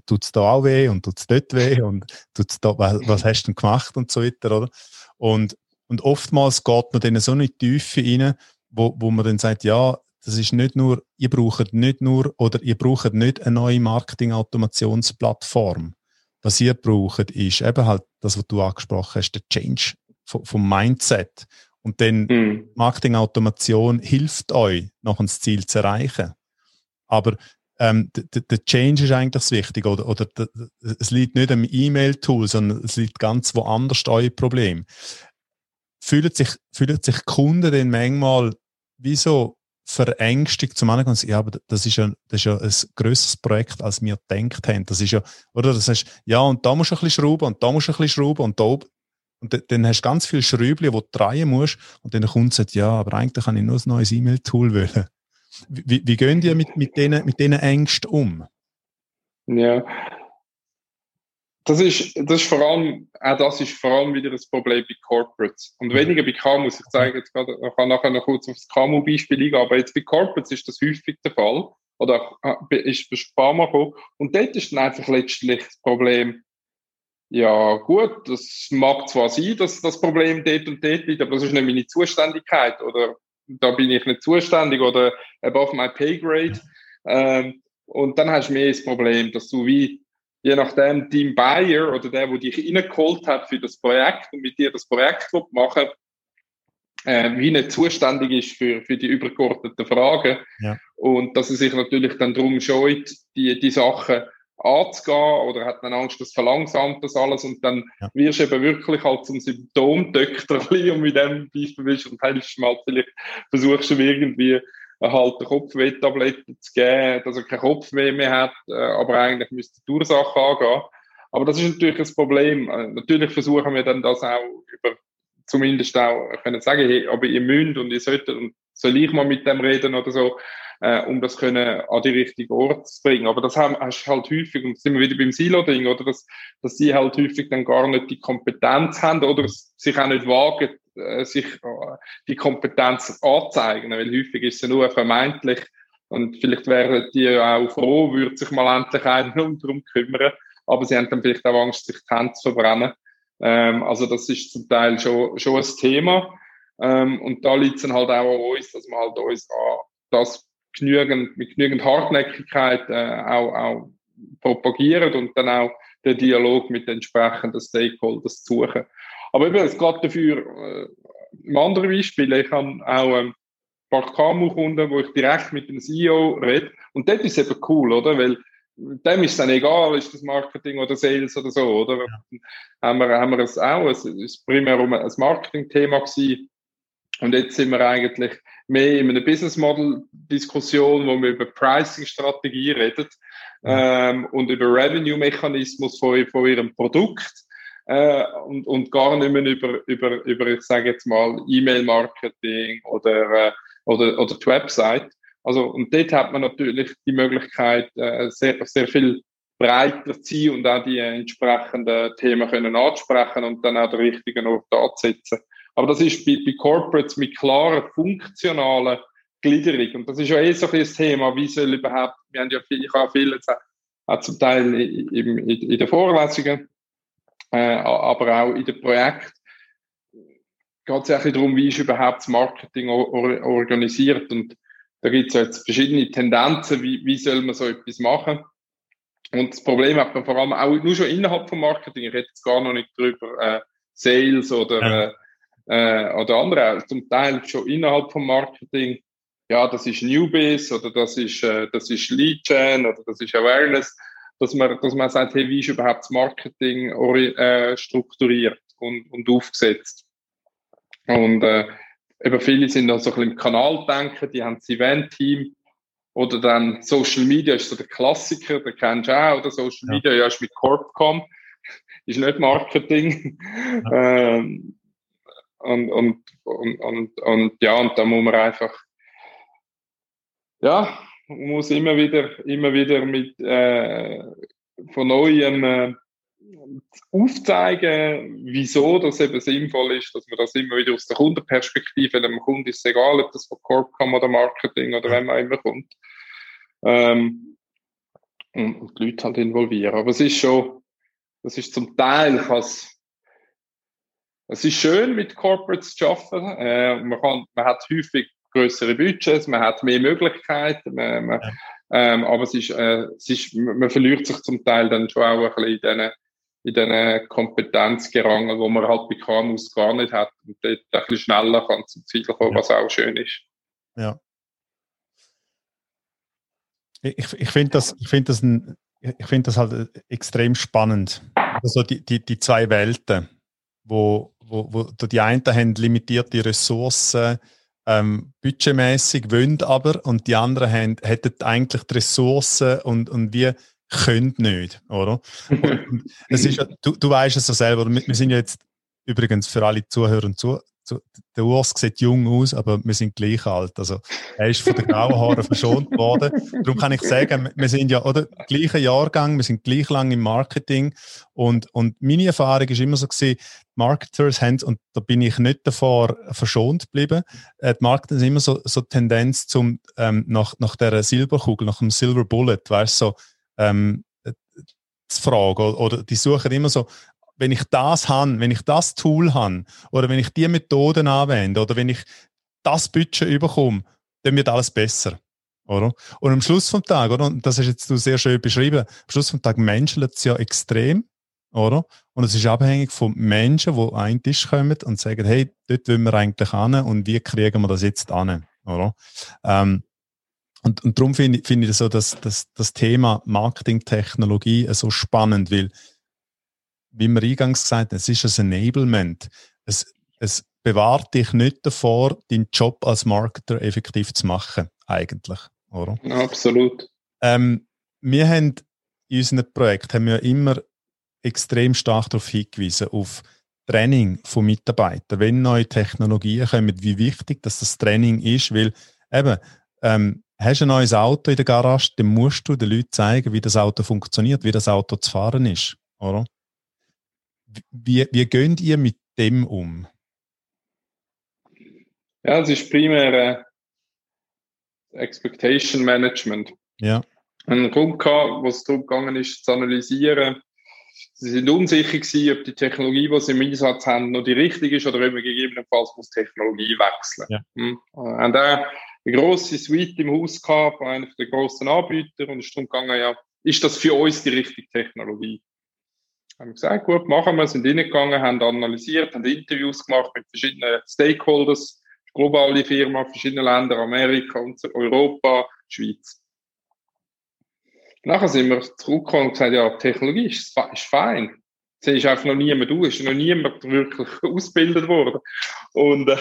tut es da auch weh und tut es dort weh und tut's da, was, was hast du denn gemacht und so weiter, oder? Und, und oftmals geht man dann so in die Tiefe rein, wo, wo man dann sagt, ja, das ist nicht nur, ihr braucht nicht nur oder ihr braucht nicht eine neue Marketing-Automationsplattform. Was ihr braucht, ist eben halt das, was du angesprochen hast, der Change vom Mindset. Und dann mhm. Marketing-Automation hilft euch, noch ein Ziel zu erreichen. Aber ähm, der Change ist eigentlich das Wichtige. Oder, oder es liegt nicht am E-Mail-Tool, sondern es liegt ganz woanders euer Problem. Fühlen sich, fühlen sich Kunden dann manchmal wie so verängstigt zum anderen ja, aber das ist ja, das ist ja ein grösseres Projekt, als wir gedacht haben. Das ist ja, oder? Das heißt, ja, und da musst du ein bisschen schrauben und da musst du ein bisschen schrauben und da oben. Und dann hast du ganz viele Schräubchen, die du drehen musst und dann kommt es, ja, aber eigentlich kann ich nur ein neues E-Mail-Tool wollen. Wie, wie gehen die mit, mit, denen, mit denen Ängsten um? Ja, das ist, das ist vor allem, auch das ist vor allem wieder das Problem bei Corporates. Und weniger bei KMUs. Ich zeige jetzt gerade, ich kann nachher noch kurz auf das KMU-Beispiel eingehen, aber jetzt bei Corporates ist das häufig der Fall. Oder ist ein paar Mal gekommen. Und dort ist dann einfach letztlich das Problem, ja, gut, das mag zwar sein, dass das Problem dort und dort liegt, aber das ist nicht meine Zuständigkeit oder da bin ich nicht zuständig oder above my pay grade. Ähm, und dann hast du mehr das Problem, dass du wie je nachdem Team Buyer oder der, der dich reingeholt hat für das Projekt und mit dir das Projekt machen äh, wie nicht zuständig ist für, für die übergeordneten Fragen. Ja. Und dass er sich natürlich dann darum scheut, die, die Sachen anzugehen oder hat dann Angst, das verlangsamt das alles und dann ja. wirst du eben wirklich halt zum Symptomdoktor und mit dem Beispiel willst und helfst mal vielleicht versuchst du irgendwie halt eine Kopfweh-Tablette zu geben, dass er kein Kopfweh mehr hat, äh, aber eigentlich müsste die Ursache angehen. Aber das ist natürlich ein Problem. Äh, natürlich versuchen wir dann das auch über, zumindest auch können sagen, hey, aber ihr müsst und ihr solltet und soll ich mal mit dem reden oder so, äh, um das können an die richtigen Ort zu bringen. Aber das haben, hast halt häufig, und sind wir wieder beim Silo-Ding, oder, dass, dass sie halt häufig dann gar nicht die Kompetenz haben oder sich auch nicht wagen, äh, sich äh, die Kompetenz anzeigen, weil häufig ist sie nur vermeintlich und vielleicht wären die auch froh, würde sich mal endlich einer darum kümmern, aber sie haben dann vielleicht auch Angst, sich die Hände zu verbrennen. Ähm, also das ist zum Teil schon, schon ein Thema ähm, und da liegt es dann halt auch an uns, dass wir halt uns an das genügend, mit genügend Hartnäckigkeit äh, auch, auch propagieren und dann auch den Dialog mit den entsprechenden Stakeholders suchen. Aber eben, es geht dafür, äh, ein anderes Beispiel, ich habe auch ähm, ein paar KMU-Kunden, wo ich direkt mit dem CEO rede. Und das ist eben cool, oder? Weil dem ist dann egal, ist das Marketing oder Sales oder so, oder? Ja. Haben wir, haben wir es auch, es ist primär um ein Marketing-Thema gewesen. Und jetzt sind wir eigentlich mehr in einer Business Model Diskussion, wo wir über Pricing-Strategie reden, ja. ähm, und über Revenue-Mechanismus von, von ihrem Produkt äh, und, und gar nicht mehr über, über, über ich sage jetzt mal, E-Mail-Marketing oder, äh, oder, oder die Website. Also, und dort hat man natürlich die Möglichkeit, äh, sehr, sehr viel breiter zu ziehen und auch die entsprechenden Themen können ansprechen und dann auch den richtigen Ort anzusetzen. Aber das ist bei, bei Corporates mit klarer, funktionalen Gliederung. Und das ist ja eh so ein Thema, wie soll überhaupt, wir haben ja viel, ich habe viel jetzt auch zum Teil in, in, in den Vorlesungen, äh, aber auch in den Projekten, geht es ja darum, wie ist überhaupt das Marketing or, organisiert. Und da gibt es jetzt verschiedene Tendenzen, wie, wie soll man so etwas machen. Und das Problem hat man vor allem auch nur schon innerhalb vom Marketing. Ich rede jetzt gar noch nicht drüber, äh, Sales oder, ja. äh, äh oder andere. Zum Teil schon innerhalb vom Marketing. Ja, das ist Newbies oder das ist, äh, das ist Lead Gen oder das ist Awareness. Dass man, dass man sagt, hey, wie ist überhaupt das Marketing äh, strukturiert und, und aufgesetzt? Und äh, eben viele sind noch so ein bisschen im Kanal denken, die haben das Event-Team oder dann Social Media ist so der Klassiker, den kennst du auch, oder Social Media, ja, ist mit Corpcom, ist nicht Marketing. Ja. ähm, und, und, und, und, und ja, und da muss man einfach, ja, man muss immer wieder, immer wieder mit äh, von neuem äh, aufzeigen, wieso das eben sinnvoll ist, dass man das immer wieder aus der Kundenperspektive, dem Kunden ist es egal, ob das von Corpcom oder Marketing oder wenn man immer kommt, ähm, und, und, die Leute halt involvieren. Aber es ist schon, das ist zum Teil, was, es ist schön, mit Corporates zu arbeiten. Äh, man, kann, man hat häufig größere Budgets, man hat mehr Möglichkeiten, man, man, ähm, aber es ist, äh, es ist, man verliert sich zum Teil dann schon auch ein bisschen in diesen, in diesen Kompetenzgerangen, wo man halt bei KMUs gar nicht hat und dort ein bisschen schneller kann zum Ziel kommen, ja. was auch schön ist. Ja. Ich, ich finde das, ich find das, ein, ich find das halt extrem spannend. Also die, die, die zwei Welten, wo, wo, wo die einen haben limitierte Ressourcen, ähm, budgetmäßig, wollen aber, und die anderen haben, hätten eigentlich die Ressourcen und, und wir können nicht, oder? Und, es ist, du, du weißt es ja selber, wir, sind jetzt übrigens für alle Zuhörer und Zuhörer, der Urs sieht jung aus, aber wir sind gleich alt. Also er ist von den grauen Haaren verschont worden. Darum kann ich sagen, wir sind ja oder gleicher Jahrgang, wir sind gleich lang im Marketing und, und meine Erfahrung ist immer so gewesen, Marketers haben, und da bin ich nicht davor verschont geblieben, äh, die Marketer haben immer so, so Tendenz zum, ähm, nach, nach der Silberkugel, nach dem Silver Bullet, weißt du, so, ähm, äh, zu fragen, oder, oder die suchen immer so, wenn ich das habe, wenn ich das Tool habe, oder wenn ich die Methoden anwende, oder wenn ich das Budget überkomme, dann wird alles besser. Oder? Und am Schluss vom Tag, oder? Und das ist jetzt du sehr schön beschrieben, am Schluss vom Tag menschelt es ja extrem, oder? Und es ist abhängig von Menschen, die an einen Tisch kommen und sagen, hey, dort wollen wir eigentlich an und wie kriegen wir das jetzt an, oder? Ähm, und, und darum finde find ich so, dass, dass das Thema Marketingtechnologie so spannend, weil wie wir eingangs gesagt haben, es ist ein Enablement. Es, es bewahrt dich nicht davor, deinen Job als Marketer effektiv zu machen, eigentlich, oder? Absolut. Ähm, wir haben in unserem Projekt haben wir immer extrem stark darauf hingewiesen, auf Training von Mitarbeitern. Wenn neue Technologien kommen, wie wichtig dass das Training ist, weil eben, ähm, hast du ein neues Auto in der Garage, dann musst du den Leuten zeigen, wie das Auto funktioniert, wie das Auto zu fahren ist, oder? Wie, wie geht ihr mit dem um? Ja, es ist primär äh, Expectation Management. Ja. Ein Grund gehabt, wo es darum gegangen ist, zu analysieren. Sie sind unsicher gewesen, ob die Technologie, die sie im Einsatz haben, noch die richtige ist oder ob man gegebenenfalls muss Technologie wechseln. Ja. Hm. Und da eine grosse Suite im Haus gehabt von einem der grossen Anbieter und es ist darum gegangen, ja, ist das für uns die richtige Technologie? Haben gesagt, gut, machen wir, sind reingegangen, haben analysiert, haben Interviews gemacht mit verschiedenen Stakeholders, globale Firmen, verschiedene Länder, Amerika, und Europa, Schweiz. Nachher sind wir zurückgekommen und gesagt, ja, Technologie ist, ist fein. Es ist einfach noch niemand aus, ist noch niemand wirklich ausgebildet worden. Und, äh,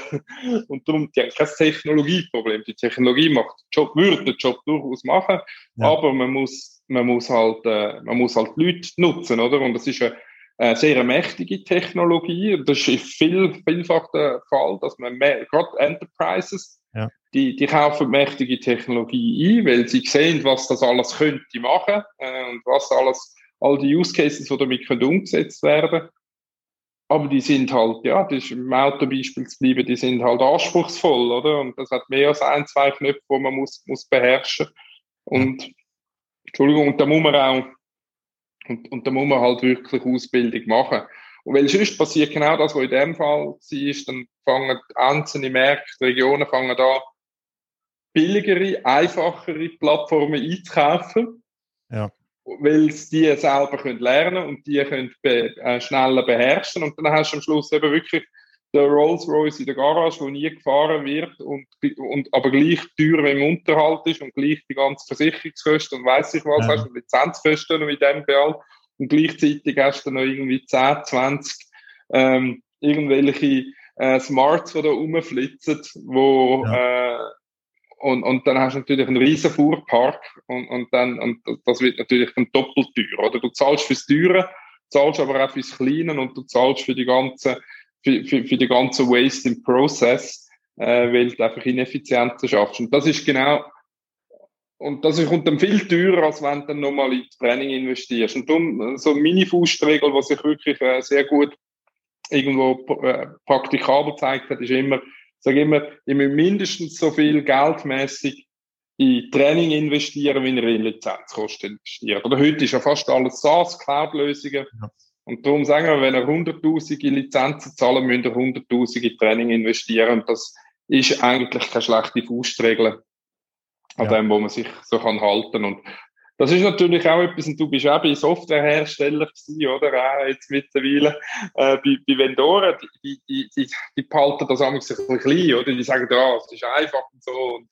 und darum, die haben kein Technologieproblem. Die Technologie macht den Job, würde den Job durchaus machen, ja. aber man muss man muss halt, äh, man muss halt Leute nutzen, oder? Und das ist eine, eine sehr mächtige Technologie. Das ist viel, vielfach der Fall, dass man mehr, gerade Enterprises, Ja. Die, die kaufen mächtige Technologie ein, weil sie sehen, was das alles könnte machen äh, und was alles, all die Use Cases, die damit können umgesetzt werden. Aber die sind halt, ja, das ist im Autobeispiel zu bleiben, die sind halt anspruchsvoll, oder? Und das hat mehr als ein, zwei Knöpfe, die man muss, muss beherrschen. Und, Entschuldigung, und da muss man auch, und, und da muss man halt wirklich Ausbildung machen. Und weil sonst passiert genau das, was in dem Fall war, dann fangen einzelne Märkte, Regionen fangen da billigere, einfachere Plattformen einzukaufen. Ja. Weil sie die selber können lernen und die können be äh, schneller beherrschen. Und dann hast du am Schluss eben wirklich der Rolls Royce in der Garage, wo nie gefahren wird und, und aber gleich teuer im Unterhalt ist und gleich die ganze Versicherungskosten und weiß ich was, ja. hast du Lizenzkosten mit dem Beall und gleichzeitig hast du noch irgendwie 10, 20 ähm, irgendwelche äh, Smarts, die da rumflitzen, wo ja. äh, und, und dann hast du natürlich einen riesen Fuhrpark und, und dann und das wird natürlich dann doppelt teuer. Oder du zahlst fürs Teure, zahlst aber auch fürs Kleine und du zahlst für die ganze für, für, für die ganze Waste im Process, äh, weil du einfach Ineffizienzen schaffst. Und das ist genau und das kommt dann viel teurer, als wenn du dann nochmal in Training investierst. Und darum, so eine Mini-Faustregel, die sich wirklich äh, sehr gut irgendwo äh, praktikabel gezeigt hat, ist immer, sage immer, ich muss mindestens so viel geldmäßig in Training investieren, wie in Lizenzkosten investiert. Oder heute ist ja fast alles SaaS, Cloud-Lösungen. Ja. Und darum sagen wir, wenn ihr 100.000 Lizenzen zahlen, müsst ihr 100.000 in Training investieren. Und das ist eigentlich keine schlechte Faustregel an ja. dem, wo man sich so kann halten und das ist natürlich auch etwas, und du bist auch bei Softwarehersteller gewesen, oder? Auch jetzt mittlerweile, äh, bei, bei Vendoren, die, die, die, die behalten das ein bisschen klein, oder? Die sagen, ja, es ist einfach und so. Und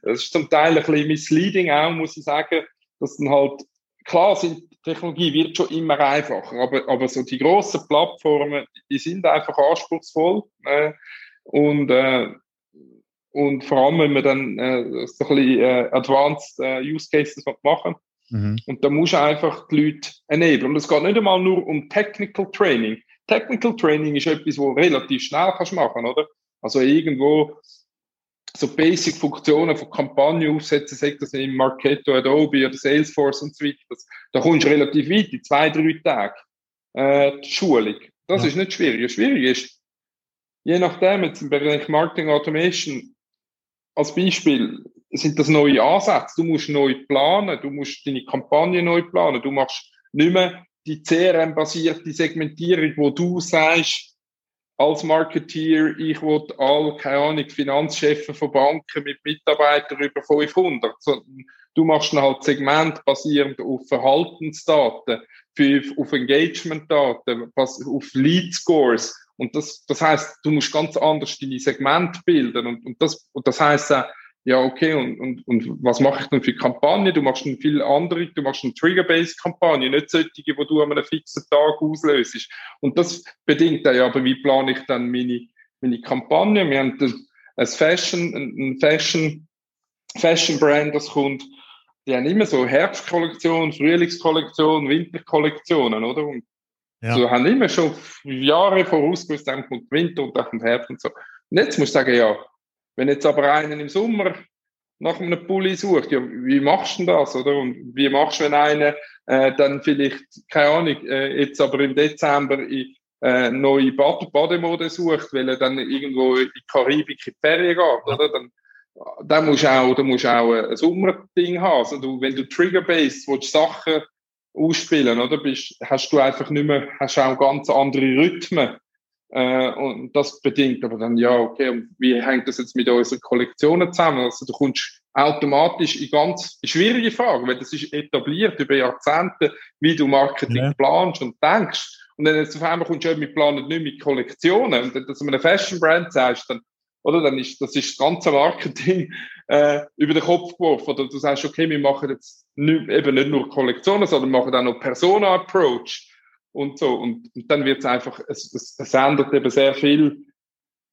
das ist zum Teil ein bisschen misleading auch, muss ich sagen, dass dann halt, klar sind, Technologie wird schon immer einfacher, aber, aber so die grossen Plattformen, die sind einfach anspruchsvoll, äh, und, äh, und vor allem, wenn wir dann äh, so ein bisschen äh, Advanced äh, Use Cases machen. Mhm. Und da muss einfach die Leute enablen. Und es geht nicht einmal nur um Technical Training. Technical Training ist etwas, wo relativ schnell kannst machen, oder? Also irgendwo so Basic-Funktionen von Kampagnen aufsetzen, sagt das in Marketo, Adobe oder Salesforce und so weiter. Das, da kommst du relativ weit, in zwei, drei Tagen. Äh, die Schulung. Das ja. ist nicht schwierig. Schwierig ist, je nachdem, jetzt im Bereich Marketing Automation, als Beispiel sind das neue Ansätze. Du musst neu planen, du musst deine Kampagne neu planen, du machst nicht mehr die CRM-basierte Segmentierung, wo du sagst, als Marketeer, ich will all, keine Ahnung, Finanzchefs von Banken mit Mitarbeitern über 500. Du machst dann halt Segment basierend auf Verhaltensdaten, auf Engagement-Daten, auf Lead-Scores und das, das heißt, du musst ganz anders deine Segment bilden. Und, und, das, und das heißt auch, ja, okay, und, und, und was mache ich denn für Kampagne? Du machst eine viel andere, du machst eine Trigger-Based-Kampagne, nicht solche, wo du an einem fixen Tag auslöst. Und das bedingt dann ja, aber wie plane ich dann meine, meine Kampagne? Wir haben ein Fashion, ein Fashion, Fashion-Brand, das kommt, die haben immer so Herbstkollektion, Frühlingskollektion, Winterkollektionen, oder? Und ja. So haben immer schon Jahre vorausgewusst, dann kommt Winter und dann kommt Herbst und so. Und jetzt musst du sagen, ja, wenn jetzt aber einer im Sommer nach einem Pulli sucht, ja, wie machst du denn das, oder? Und wie machst du, wenn einer äh, dann vielleicht, keine Ahnung, äh, jetzt aber im Dezember in äh, neue Bad Bademode sucht, weil er dann irgendwo in die Karibik in die Ferien geht, oder? Dann, da musst du auch, da musst du auch ein Sommerding haben. Also du, wenn du Trigger-based willst, Sachen ausspielen, oder? Bist, hast du einfach nicht mehr, hast auch ganz andere Rhythmen. Äh, und das bedingt aber dann, ja, okay, wie hängt das jetzt mit unseren Kollektionen zusammen? Also du kommst automatisch in ganz schwierige Fragen, weil das ist etabliert über Jahrzehnte, wie du Marketing ja. planst und denkst. Und dann jetzt auf einmal kommst du mit planen nicht mit Kollektionen. Und wenn du einem Fashion Brand sagst, dann, oder, dann ist, das ist das ganze Marketing äh, über den Kopf geworfen. Oder du sagst, okay, wir machen jetzt nicht, eben nicht nur Kollektionen, sondern machen auch noch Persona-Approach und so. Und, und dann wird es einfach, es, ändert eben sehr viel.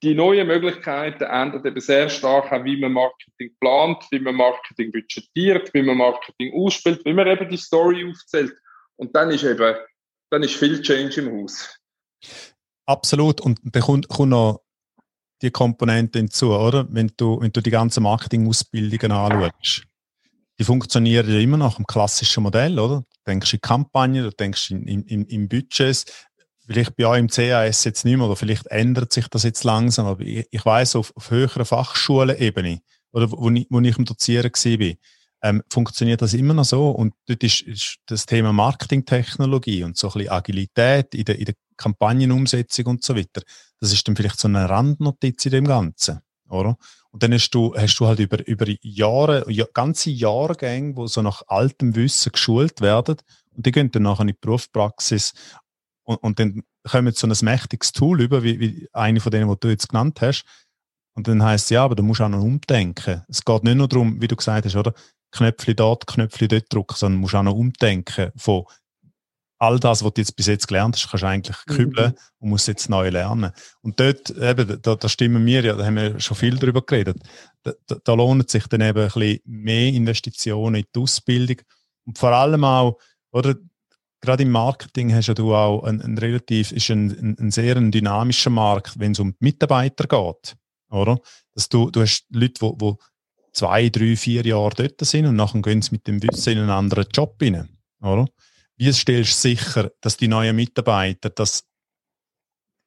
Die neuen Möglichkeiten ändern eben sehr stark auch, wie man Marketing plant, wie man Marketing budgetiert, wie man Marketing ausspielt, wie man eben die Story aufzählt. Und dann ist eben, dann ist viel Change im Haus. Absolut. Und dann kommt, kommt noch die Komponente hinzu, oder? Wenn du, wenn du die ganzen Marketingausbildungen anschaust, die funktionieren ja immer nach dem klassischen Modell, oder? Du denkst in Kampagnen, du denkst in, in, in Budgets, vielleicht bei euch im CAS jetzt nicht mehr, oder vielleicht ändert sich das jetzt langsam, aber ich, ich weiß auf, auf höherer Fachschulenebene, oder wo, ich, wo ich im Dozieren war, ähm, funktioniert das immer noch so. Und dort ist, ist das Thema Marketingtechnologie und so ein bisschen Agilität in der, in der Kampagnenumsetzung und so weiter. Das ist dann vielleicht so eine Randnotiz in dem Ganzen, oder? Und dann hast du, hast du halt über, über Jahre, ganze Jahrgänge, wo so nach altem Wissen geschult werden und die gehen dann nachher in die Berufspraxis und, und dann kommen so ein mächtiges Tool über, wie, wie eine von denen, die du jetzt genannt hast. Und dann heißt es, ja, aber du musst auch noch umdenken. Es geht nicht nur darum, wie du gesagt hast, oder? Knöpfchen dort, Knöpfchen dort drücken, sondern du musst auch noch umdenken von all das, was du jetzt bis jetzt gelernt hast, kannst du eigentlich mhm. kübeln mhm. und musst jetzt neu lernen. Und dort, eben, da, da stimmen wir ja, da haben wir schon viel drüber geredet, da, da, da lohnt sich dann eben ein bisschen mehr Investitionen in die Ausbildung und vor allem auch, oder, gerade im Marketing hast du auch ein, ein relativ, ist ein, ein, ein sehr ein dynamischer Markt, wenn es um Mitarbeiter geht, oder? Dass du, du hast Leute, die, die zwei, drei, vier Jahre dort sind und nachher gehen sie mit dem Wissen in einen anderen Job rein, oder? Wie stellst du sicher, dass die neuen Mitarbeiter das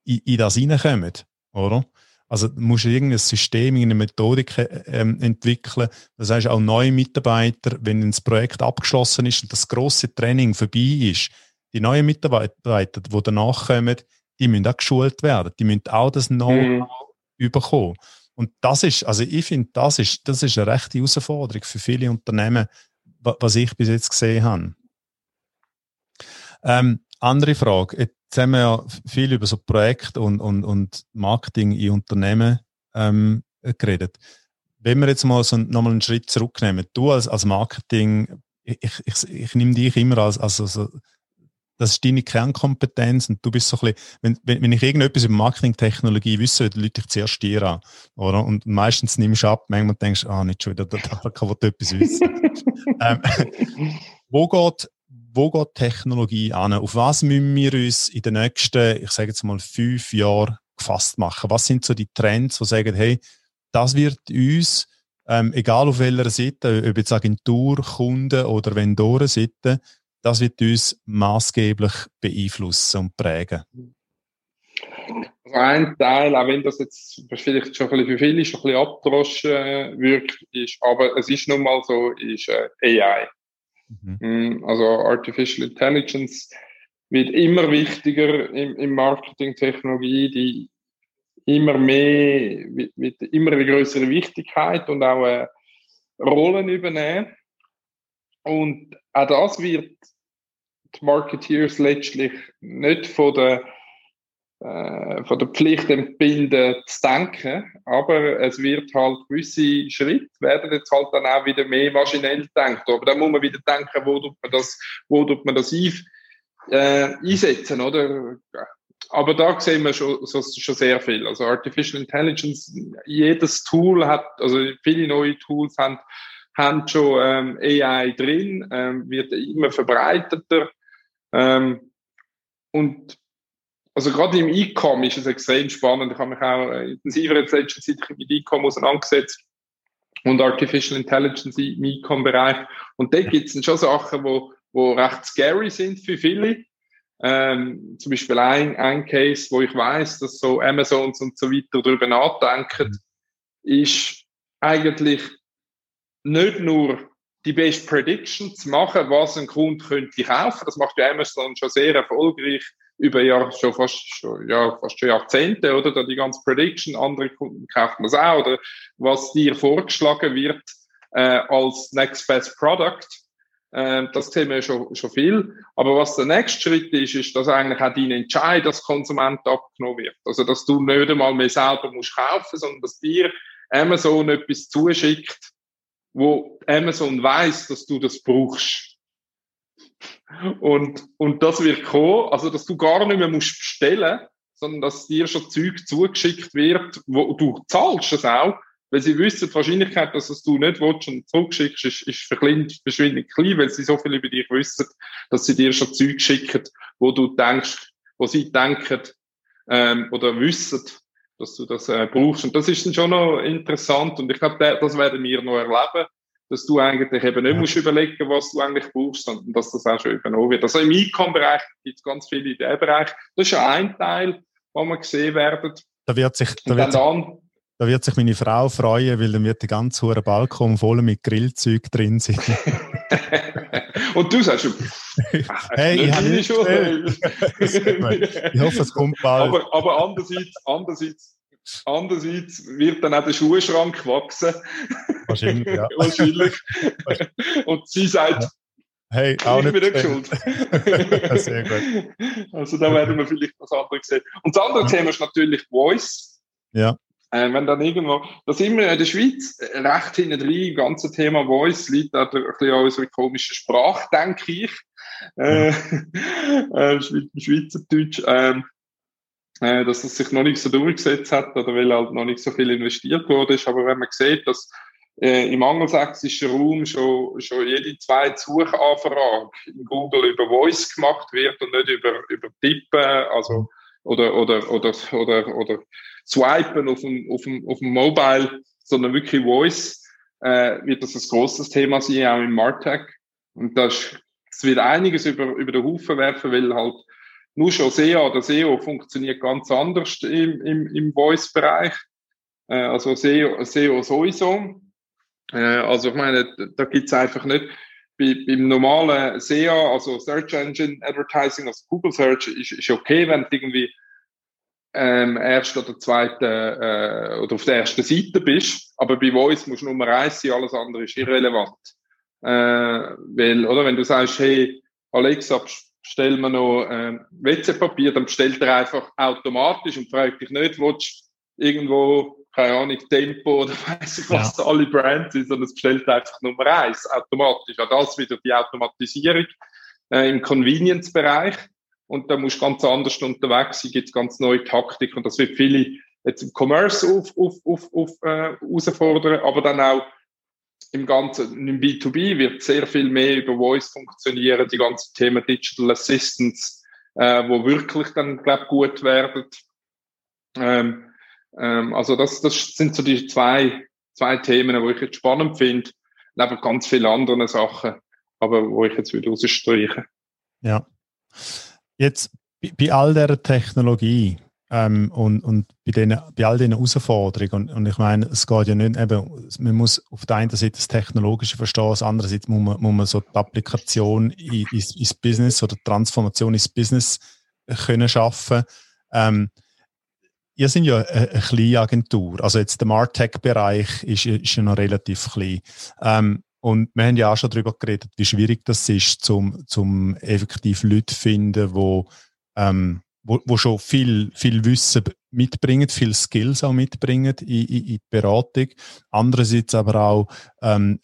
in, in das reinkommen, oder? Also du musst irgendein System, irgendeine Methodik ähm, entwickeln. Das heißt auch neue Mitarbeiter, wenn das Projekt abgeschlossen ist und das große Training vorbei ist, die neuen Mitarbeiter, die danach kommen, die müssen auch geschult werden. Die müssen auch das Know-how mhm. bekommen. Und das ist, also ich finde, das ist, das ist eine rechte Herausforderung für viele Unternehmen, was ich bis jetzt gesehen habe. Ähm, andere Frage. Jetzt haben wir ja viel über so Projekte und, und, und Marketing in Unternehmen ähm, geredet. Wenn wir jetzt mal so nochmal einen Schritt zurücknehmen, du als, als Marketing, ich, ich, ich nehme dich immer als, als, als das ist deine Kernkompetenz und du bist so ein bisschen, wenn, wenn, wenn ich irgendetwas über Marketingtechnologie wüsste, dann Leute ich zuerst dir an, oder? Und meistens nimmst du ab, manchmal denkst du, ah, nicht schon wieder, da, da kann man etwas wissen. ähm, wo geht wo geht Technologie an? Auf was müssen wir uns in den nächsten, ich sage jetzt mal, fünf Jahren gefasst machen? Was sind so die Trends, die sagen, hey, das wird uns, ähm, egal auf welcher Seite, ob jetzt Agentur, Kunden oder Vendorenseite, das wird uns maßgeblich beeinflussen und prägen. Also ein Teil, auch wenn das jetzt vielleicht schon ein bisschen für viele schon ein bisschen abgedroschen äh, wirkt, ist, aber es ist nun mal so, ist äh, AI. Mhm. Mm, also Artificial Intelligence wird immer wichtiger im, im Marketing-Technologie, die immer mehr, mit immer eine größere Wichtigkeit und auch äh, Rollen übernehmen. Und auch das wird die Marketeers letztlich nicht von der, äh, von der Pflicht entbinden zu denken, aber es wird halt gewisse Schritte werden jetzt halt dann auch wieder mehr maschinell denken. Aber dann muss man wieder denken, wo tut man das, wo tut man das ein, äh, einsetzen, oder? Aber da sehen wir schon, so, schon sehr viel. Also Artificial Intelligence, jedes Tool hat, also viele neue Tools haben, haben schon ähm, AI drin, ähm, wird immer verbreiteter. Ähm, und also gerade im E-Com ist es extrem spannend. Ich habe mich auch äh, intensiver jetzt letzte Zeit mit E-Com auseinandergesetzt und Artificial Intelligence im E-Com-Bereich. Und da gibt es schon Sachen, wo, wo recht scary sind für viele. Ähm, zum Beispiel ein, ein Case, wo ich weiß, dass so Amazons und so weiter darüber nachdenken, ist eigentlich nicht nur die Best Prediction zu machen, was ein Kunde könnte kaufen. Das macht ja Amazon schon sehr erfolgreich über Jahr, schon fast, schon, ja, fast schon Jahrzehnte, oder? Da die ganze Prediction, andere Kunden kaufen das auch, oder was dir vorgeschlagen wird äh, als Next Best Product. Äh, das sehen wir schon, schon viel. Aber was der nächste Schritt ist, ist, dass eigentlich auch dein Entscheid als Konsument abgenommen wird. Also, dass du nicht einmal mehr selber musst kaufen, sondern dass dir Amazon etwas zuschickt, wo Amazon weiß, dass du das brauchst. Und, und das wird kommen, also dass du gar nicht mehr musst bestellen, sondern dass dir schon Zeug zugeschickt wird, wo du zahlst es auch, weil sie wissen, die Wahrscheinlichkeit, dass es du nicht willst und zurückschickst, ist, ist verschwindend klein, weil sie so viel über dich wissen, dass sie dir schon Zeug schicken, wo du denkst, wo sie denken ähm, oder wissen, dass du das äh, brauchst. Und das ist dann schon noch interessant. Und ich glaube, das werden wir noch erleben, dass du eigentlich eben nicht ja. musst überlegen, was du eigentlich brauchst, sondern dass das auch schon übernommen wird. Also im E-Com-Bereich gibt es ganz viele in diesem Bereich. Das ist ja ein Teil, wo wir gesehen werden. Da wird sich, da wird sich, da wird sich meine Frau freuen, weil dann wird der ganze hohe Balkon voll mit Grillzeug drin sein. Und du sagst, hey, ich habe nicht schon. ich hoffe, es kommt bald. Aber, aber andererseits, andererseits, andererseits wird dann auch der Schuhschrank wachsen. Wahrscheinlich, ja. Wahrscheinlich. Und sie sagt, Hey, auch ich bin nicht schuld. Sehr gut. Also da werden wir vielleicht was anderes sehen. Und das andere Thema ist natürlich Voice. Ja. Äh, wenn dann irgendwo, da sind wir in der Schweiz recht hinten drin, das ganze Thema Voice liegt auch ein bisschen an unserer komischen Sprache, denke ich. Äh, äh, Schweizerdeutsch. Äh, äh, dass es sich noch nicht so durchgesetzt hat oder weil halt noch nicht so viel investiert wurde. Aber wenn man sieht, dass äh, im angelsächsischen Raum schon, schon jede zweite Suchanfrage in Google über Voice gemacht wird und nicht über, über Tippen, also, oder, oder, oder, oder, oder Swipen auf dem, auf dem, auf dem Mobile, sondern wirklich Voice, äh, wird das ein großes Thema sein, auch im Martech. Und das, das wird einiges über, über den Haufen werfen, weil halt nur schon SEO oder SEO funktioniert ganz anders im, im, im Voice-Bereich. Äh, also SEO, SEO sowieso. Äh, also ich meine, da gibt's einfach nicht, bei, beim normalen SEO, also Search Engine Advertising, also Google Search, ist, ist okay, wenn du irgendwie ähm, erst oder zweite äh, oder auf der ersten Seite bist, aber bei Voice musst du Nummer eins sein, alles andere ist irrelevant. Äh, weil, oder wenn du sagst, hey, Alexa, bestell mir noch äh, WC-Papier, dann bestellt er einfach automatisch und fragt dich nicht, willst irgendwo, keine Ahnung, Tempo oder weiß ich was, ja. alle Brands sind, sondern es bestellt einfach Nummer eins automatisch. Auch das wieder die Automatisierung äh, im Convenience-Bereich und da musst du ganz anders unterwegs sein, gibt ganz neue Taktik und das wird viele jetzt im Commerce auf, auf, auf, auf äh, herausfordern, aber dann auch im ganzen im B2B wird sehr viel mehr über Voice funktionieren, die ganzen Themen Digital Assistance, äh, wo wirklich dann glaub gut werden. Ähm, ähm, also das, das sind so die zwei zwei Themen, wo ich jetzt spannend finde, neben ganz vielen anderen Sachen, aber wo ich jetzt wieder rausstreiche. Ja. Jetzt bei all dieser Technologie ähm, und, und bei, den, bei all diesen Herausforderungen, und, und, ich meine, es geht ja nicht eben, man muss auf der einen Seite das Technologische verstehen, auf der anderen Seite muss man, muss man so die Applikation ins, ins Business oder die Transformation ins Business können schaffen. Ähm, ihr seid ja eine, eine kleine Agentur, also jetzt der Martech-Bereich ist, ist ja noch relativ klein. Ähm, und wir haben ja auch schon darüber geredet, wie schwierig das ist, zum, zum effektiv Leute zu finden, ähm, wo, wo schon viel, viel Wissen mitbringen, viel Skills auch mitbringen in, in, in die Beratung. Andererseits aber auch ähm,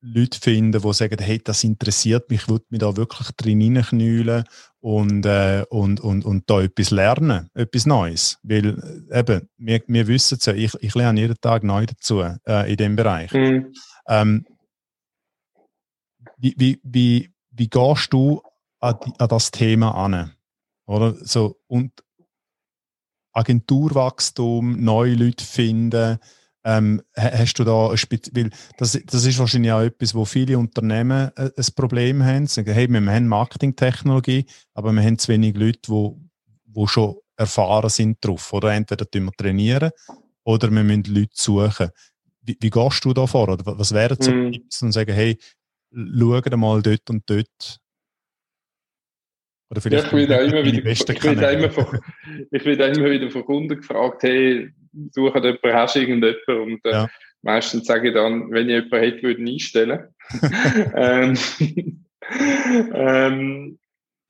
Leute finden, die sagen, hey, das interessiert mich, ich würde mich da wirklich drin hineinknüllen und, äh, und, und, und da etwas lernen, etwas Neues. Weil äh, eben, wir, wir wissen es ja, ich, ich lerne jeden Tag neu dazu äh, in dem Bereich. Mhm. Ähm, wie, wie, wie, wie gehst du an, die, an das Thema an? Oder so, und Agenturwachstum, neue Leute finden, ähm, hast du da ein weil das, das ist wahrscheinlich auch etwas, wo viele Unternehmen äh, ein Problem haben. Sie sagen, hey, wir haben Marketingtechnologie, aber wir haben zu wenig Leute, wo, wo schon erfahren sind drauf. Oder entweder wir trainieren oder wir müssen Leute suchen. Wie, wie gehst du da vor? Oder was wären so mm. Tipps und sagen, hey, schauen mal dort und dort. Oder vielleicht ja, ich werde immer wieder, ich werde immer, von, ich werde immer wieder von Kunden gefragt, hey, suche jemanden, hast du irgendjemanden? Und äh, ja. meistens sage ich dann, wenn ich jemanden hätte, würde ich einstellen. ähm, ähm,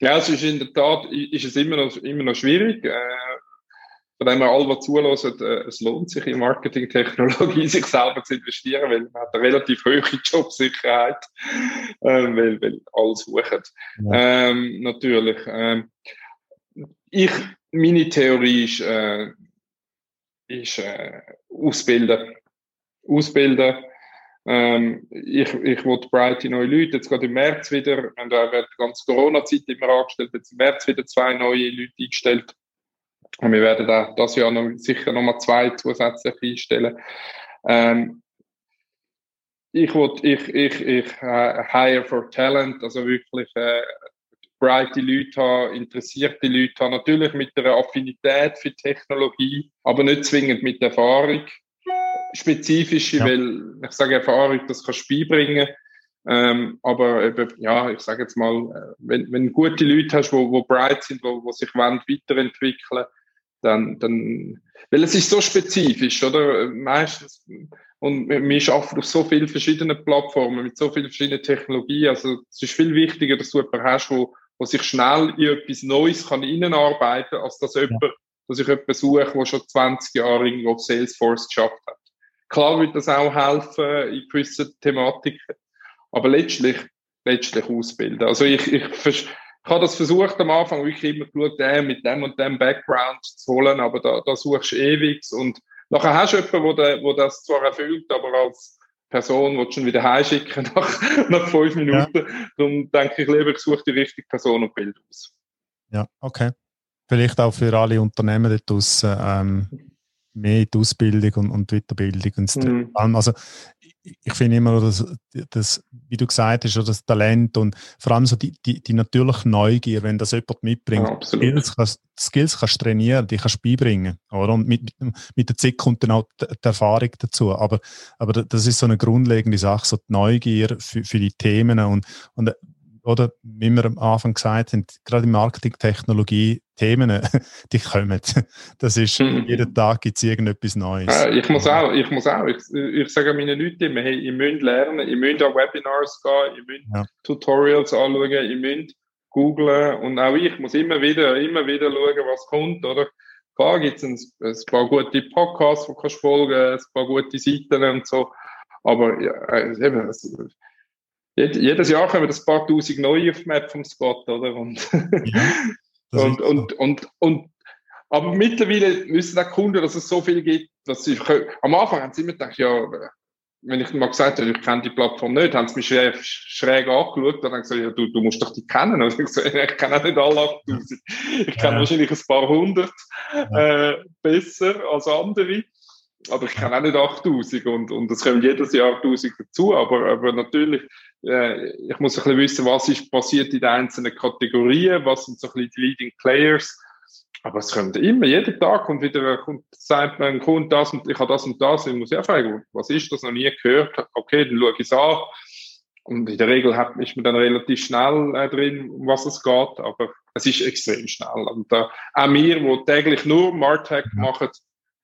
ja, es ist in der Tat, ist es immer noch, immer noch schwierig. Äh, von dem her, alle, die zulassen, äh, es lohnt sich in Marketingtechnologie, sich selber zu investieren, weil man hat eine relativ hohe Jobsicherheit, äh, weil, weil alle suchen. Ja. Ähm, natürlich. Ähm, ich, meine Theorie ist, äh, ist äh, ausbilden. Ausbilden. Ähm, ich, ich wollte breite neue Leute, jetzt gerade im März wieder, da wird die ganze Corona-Zeit immer angestellt, jetzt im März wieder zwei neue Leute eingestellt Und wir werden da das Jahr noch, sicher nochmal zwei zusätzlich einstellen. Ähm, ich wollte, ich, ich, ich uh, hire for talent, also wirklich äh, breite Leute haben, interessierte Leute haben, natürlich mit einer Affinität für Technologie, aber nicht zwingend mit Erfahrung. Spezifische, ja. weil ich sage Erfahrung, das kannst du beibringen. Ähm, aber eben, ja, ich sage jetzt mal, äh, wenn, wenn du gute Leute hast, die wo, wo bright sind, wo, wo sich wollen, weiterentwickeln dann, dann, weil es ist so spezifisch, oder? Meistens, und wir arbeiten auf so vielen verschiedenen Plattformen, mit so vielen verschiedenen Technologien. Also, es ist viel wichtiger, dass du jemanden hast, wo, wo sich schnell in etwas Neues kann reinarbeiten kann, als dass, jemand, ja. dass ich jemanden suche, der schon 20 Jahre irgendwo auf Salesforce geschafft hat. Klar wird das auch helfen in gewissen Thematiken, aber letztlich, letztlich ausbilden. Also ich, ich, ich habe das versucht am Anfang wirklich immer geschaut, äh, mit dem und dem Background zu holen, aber da, da suchst du ewig und nachher hast du jemanden, der, der das zwar erfüllt, aber als Person willst du schon wieder heimschicken nach, nach fünf Minuten. Ja. Darum denke ich lieber, ich suche die richtige Person und Bild aus. Ja, okay. Vielleicht auch für alle Unternehmen dort draussen, ähm, mehr die Ausbildung und, und Weiterbildung. Und mhm. Also ich finde immer, dass, das, wie du gesagt hast, das Talent und vor allem so die, die, die natürliche Neugier, wenn das jemand mitbringt. Ja, Skills, kannst, Skills kannst du trainieren, die kannst du beibringen. Oder? Und mit, mit, mit der Zeit kommt dann auch die, die, Erfahrung dazu. Aber, aber das ist so eine grundlegende Sache, so die Neugier für, für die Themen und, und oder wie wir am Anfang gesagt haben, gerade in Marketing-Technologie, Themen, die kommen. Das ist, mhm. jeden Tag gibt es irgendetwas Neues. Äh, ich muss auch, ich muss auch, ich, ich sage meinen Leuten immer, hey, ihr müsst lernen, ihr müsst an Webinars gehen, ihr müsst ja. Tutorials anschauen, ihr müsst googlen und auch ich muss immer wieder, immer wieder schauen, was kommt, oder? Klar gibt es ein, ein, paar gute Podcasts, die kannst folgen, ein paar gute Seiten und so, aber ja, äh, eben, also, jedes Jahr kommen ein paar tausend neue auf die Map vom Spot, oder? Und, ja, und, und, und, und, aber mittlerweile wissen auch Kunden, dass es so viel gibt, dass sie, am Anfang haben sie immer gedacht, ja, wenn ich mal gesagt habe, ich kenne die Plattform nicht, haben sie mich schräg, schräg angeschaut und dann gesagt, ja, du, du musst doch die kennen. Und ich gesagt, ich kenne auch nicht alle 8000. Ich kenne ja. wahrscheinlich ein paar hundert äh, besser als andere aber ich kenne auch nicht 8000 und, und es kommen jedes Jahr 1000 dazu, aber, aber natürlich, äh, ich muss ein bisschen wissen, was ist passiert in den einzelnen Kategorien, was sind so ein bisschen die Leading Players, aber es kommt immer, jeden Tag kommt wieder, kommt, sagt man, Kunde das und ich habe das und das, ich muss ja fragen, was ist das, noch nie gehört, okay, dann schaue ich es an, und in der Regel hat, ist man dann relativ schnell äh, drin, um was es geht, aber es ist extrem schnell. Und äh, auch wir, die täglich nur Martech machen,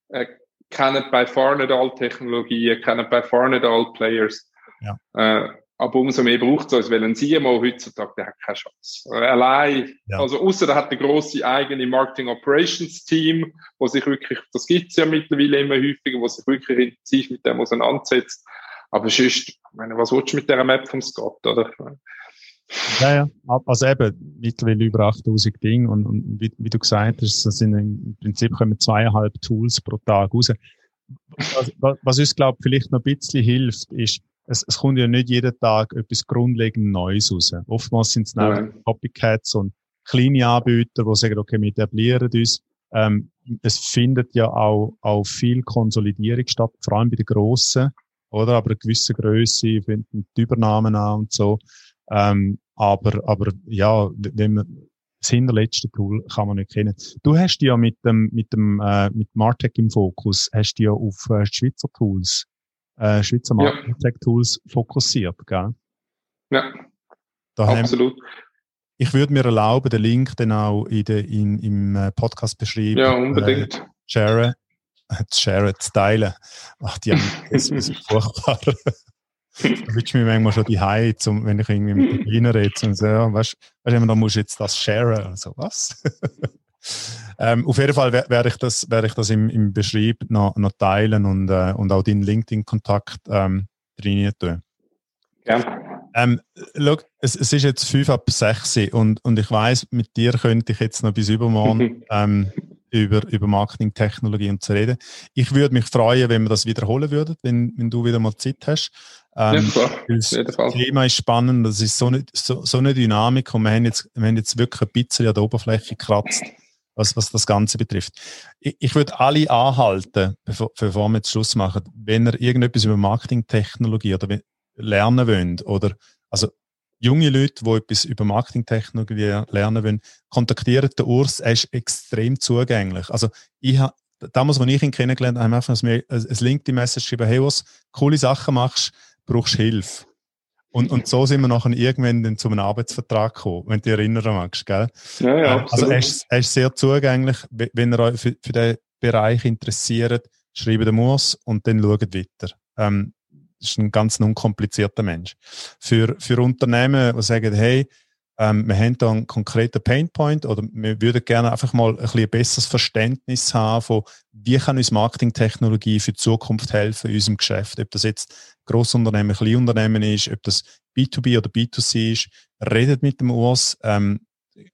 äh, kennen bei far nicht alle Technologien, kennen bei far nicht alle Players. Ja. Äh, aber umso mehr braucht es uns, weil ein CMO heutzutage, der hat keine Chance. Äh, allein, ja. also außer der hat eine grosse eigene Marketing Operations Team, wo sich wirklich, das gibt es ja mittlerweile immer häufiger, wo sich wirklich intensiv mit dem auseinandersetzt. Aber sonst, ich meine, was willst du mit der Map vom Scott, oder? Ja, ja. Also eben, mittlerweile über 8000 Dinge und, und wie, wie, du gesagt hast, das sind im Prinzip kommen zweieinhalb Tools pro Tag raus. Was, was uns, glaube ich, vielleicht noch ein bisschen hilft, ist, es, es kommt ja nicht jeden Tag etwas grundlegend Neues raus. Oftmals sind es ja. Copycats und kleine Anbieter, die sagen, okay, wir etablieren uns. Ähm, es findet ja auch, auch viel Konsolidierung statt, vor allem bei den Grossen, oder? Aber eine gewisse Größe finden die Übernahmen an und so. Ähm, aber, aber ja, wenn man, das hinterletzte Tool kann man nicht kennen. Du hast ja mit dem, mit dem, äh, mit Martech im Fokus, hast du ja auf äh, Schweizer Tools, äh, Schweizer Martech Tools fokussiert, gell? Ja. Da absolut. Ich würde mir erlauben, den Link dann auch in de, in, im äh, Podcast beschreiben. Ja, unbedingt. Äh, share, äh, share, zu teilen. Ach, die haben, das ist furchtbar. Da wünsche mich manchmal schon die Hause, wenn ich irgendwie mit den Kleinen rede. Und so, ja, weißt du, da musst du jetzt das sharen. Also, was? ähm, auf jeden Fall werde ich das, werde ich das im, im Beschrieb noch, noch teilen und, äh, und auch deinen LinkedIn-Kontakt ähm, drin tun. Ja. Ähm, look, es, es ist jetzt 5 ab 6 und, und ich weiß, mit dir könnte ich jetzt noch bis übermorgen ähm, über, über Marketingtechnologie und zu reden. Ich würde mich freuen, wenn wir das wiederholen würden, wenn, wenn du wieder mal Zeit hast. Ähm, ja, das Thema ist spannend, das ist so eine, so, so eine Dynamik und wir haben, jetzt, wir haben jetzt wirklich ein bisschen an der Oberfläche gekratzt. Was, was das Ganze betrifft. Ich, ich würde alle anhalten, bevor, bevor wir jetzt Schluss machen, wenn ihr irgendetwas über Marketingtechnologie oder lernen wollt oder also junge Leute, die etwas über Marketingtechnologie lernen wollen, kontaktieren den Urs, er ist extrem zugänglich. Also ich habe damals, als ich ihn kennengelernt habe, haben wir einfach ein, LinkedIn-Message geschrieben, hey, was coole Sachen machst, brauchst Hilfe. Und, und so sind wir nachher irgendwann dann zu einem Arbeitsvertrag gekommen, wenn du dich erinnern magst, gell? Ja, ja, ähm, Also er ist, er ist sehr zugänglich. Wenn ihr euch für, für den Bereich interessiert, schreibt den Muss und dann schaut weiter. Ähm, ist ein ganz unkomplizierter Mensch. Für, für Unternehmen, die sagen, hey, ähm, wir haben da einen konkreten Painpoint oder wir würden gerne einfach mal ein, bisschen besseres Verständnis haben von, wie kann uns Marketingtechnologie für die Zukunft helfen in unserem Geschäft. Ob das jetzt Grossunternehmen, Kleinunternehmen ist, ob das B2B oder B2C ist, redet mit dem Urs. Ähm,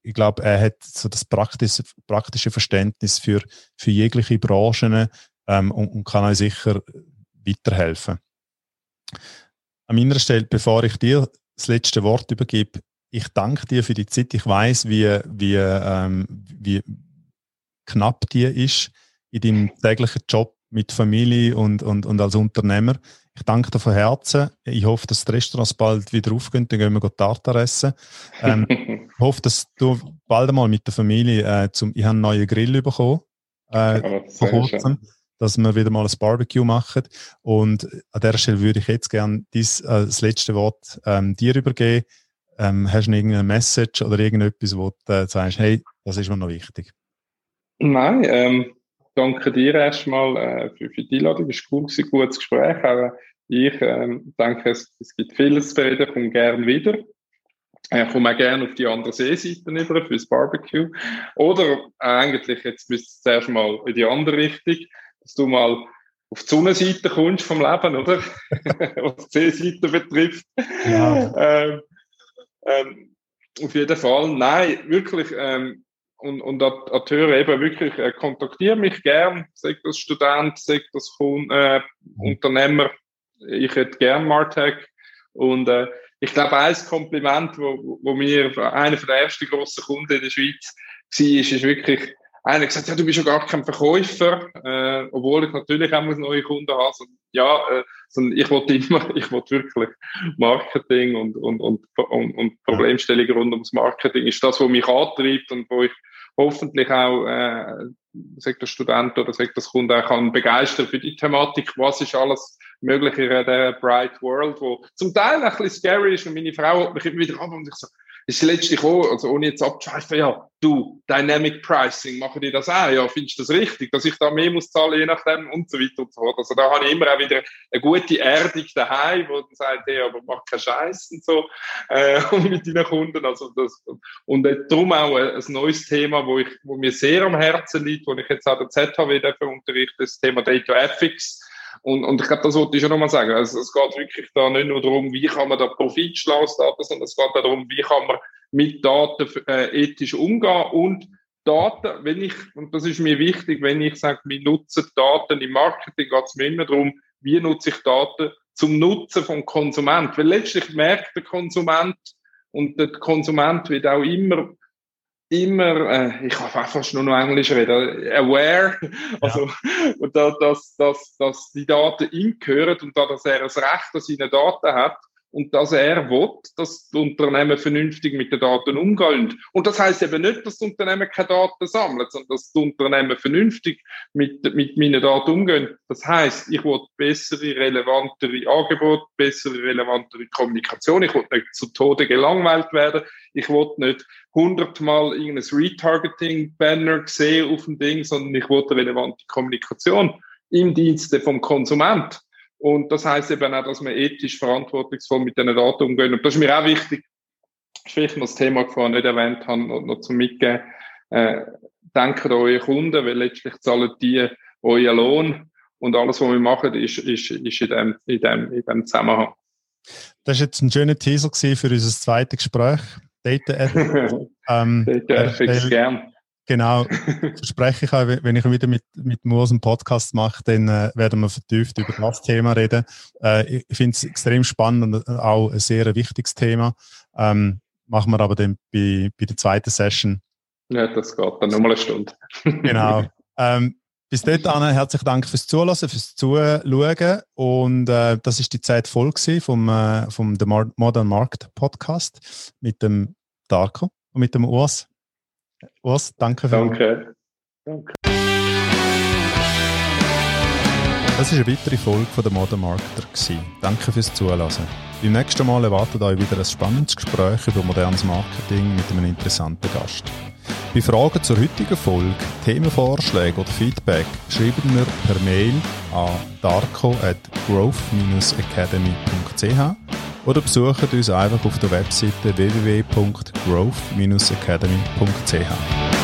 ich glaube, er hat so das praktische, praktische Verständnis für, für jegliche Branchen ähm, und, und kann euch sicher weiterhelfen. An meiner Stelle, bevor ich dir das letzte Wort übergebe, ich danke dir für die Zeit. Ich weiß, wie, wie, ähm, wie knapp die ist in deinem täglichen Job mit Familie und, und, und als Unternehmer. Ich danke dir von Herzen. Ich hoffe, dass die Restaurants bald wieder aufgehen, dann gehen wir Tartar essen. Ähm, ich hoffe, dass du bald einmal mit der Familie äh, zum, ich habe einen neuen Grill bekommen, äh, vor kurzem, dass wir wieder mal ein Barbecue machen. Und an der Stelle würde ich jetzt gerne dies, äh, das letzte Wort ähm, dir übergeben ähm, hast du irgendeine Message oder irgendetwas, wo du äh, sagst, hey, das ist mir noch wichtig? Nein, ähm, danke dir erstmal äh, für, für die Einladung. Es war cool, ein gutes Gespräch. Aber ich ähm, denke, es, es gibt vieles zu reden, komme gerne wieder. Ich komme auch gerne auf die andere Seeseite über fürs Barbecue. Oder äh, eigentlich, jetzt müsste es zuerst mal in die andere Richtung, dass du mal auf die Sonnenseite kommst vom Leben, oder? Was die Seeseite betrifft. Ja. Ähm, ähm, auf jeden Fall, nein, wirklich. Ähm, und, und an, die Hörer eben wirklich, äh, kontaktiere mich gern, sag das Student, sag das Kunde, äh, Unternehmer. Ich hätte gern Martech. Und äh, ich glaube, ein Kompliment, wo, wo mir einer der ersten grossen Kunden in der Schweiz war, ist, ist wirklich, einer gesagt, ja, du bist ja gar kein Verkäufer, äh, obwohl ich natürlich auch neue Kunden habe. Und ja, äh, sondern ich wollte immer, ich wollte wirklich Marketing und, und, und, und, und Problemstellungen rund ums Marketing ist das, was mich antreibt und wo ich hoffentlich auch, äh, sagt der Student oder sagt das Kunde auch kann begeistern für die Thematik, was ist alles möglich in der Bright World, wo zum Teil ein bisschen scary ist und meine Frau hat mich immer wieder an und ich so, ist letztlich auch, also ohne jetzt abzuschweifen, ja, du, Dynamic Pricing, machen die das auch? Ja, findest du das richtig, dass ich da mehr muss zahlen, je nachdem und so weiter und so fort. Also da habe ich immer auch wieder eine gute Erdung daheim, wo dann sagt, hey, aber mach keinen Scheiß und so, äh, mit deinen Kunden. Also das, und äh, darum auch ein, neues Thema, wo ich, wo mir sehr am Herzen liegt, wo ich jetzt auch der ZHW dafür unterrichte, das Thema Data Ethics und, und ich glaube, das wollte ich schon nochmal sagen. Also, es geht wirklich da nicht nur darum, wie kann man da Profit schlagen sondern es geht auch darum, wie kann man mit Daten äh, ethisch umgehen und Daten, wenn ich, und das ist mir wichtig, wenn ich sage, wir nutzen Daten im Marketing, geht es mir immer darum, wie nutze ich Daten zum Nutzen vom Konsument. Weil letztlich merkt der Konsument und der Konsument wird auch immer immer, äh, ich kann fast nur noch Englisch reden, aware, also, ja. und da, dass, dass, dass die Daten ihm gehören und da, dass er das Recht an seine Daten hat, und dass er will, dass die Unternehmen vernünftig mit den Daten umgehen. Und das heißt eben nicht, dass die Unternehmen keine Daten sammeln, sondern dass die Unternehmen vernünftig mit, mit meinen Daten umgehen. Das heißt, ich will bessere, relevantere Angebote, bessere, relevantere Kommunikation. Ich will nicht zu Tode gelangweilt werden. Ich will nicht hundertmal irgendein Retargeting-Banner sehen auf dem Ding, sondern ich will relevante Kommunikation im Dienste vom Konsument. Und das heißt eben auch, dass wir ethisch verantwortungsvoll mit diesen Daten umgehen. Und das ist mir auch wichtig, das ist vielleicht noch das Thema, das ich nicht erwähnt habe, noch, noch zum Mitgeben. Äh, denkt an eure Kunden, weil letztlich zahlen die euren Lohn und alles, was wir machen, ist, ist, ist in, dem, in, dem, in dem Zusammenhang. Das war jetzt ein schöner Teaser für unser zweites Gespräch. Data Ethics. ähm, Data Ethics, gern. Genau, verspreche ich auch, wenn ich wieder mit, mit Moos einen Podcast mache, dann äh, werden wir vertieft über das Thema reden. Äh, ich finde es extrem spannend und auch ein sehr wichtiges Thema. Ähm, machen wir aber dann bei, bei der zweiten Session Ja, das geht dann nochmal eine Stunde. genau. Ähm, bis dahin herzlichen Dank fürs Zuhören, fürs Zuschauen. Und äh, das ist die Zeit voll vom, äh, vom The Modern Market Podcast mit dem Darko und mit dem Urs. Urs, danke für Danke. Danke. Das war eine weitere Folge von der Modern Marketer. Danke fürs Zuhören. Beim nächsten Mal erwartet euch wieder ein spannendes Gespräch über modernes Marketing mit einem interessanten Gast. Bei Fragen zur heutigen Folge, Themenvorschläge oder Feedback schreiben wir per Mail an darko at growth-academy.ch oder besuchen uns einfach auf der Webseite www.growth-academy.ch.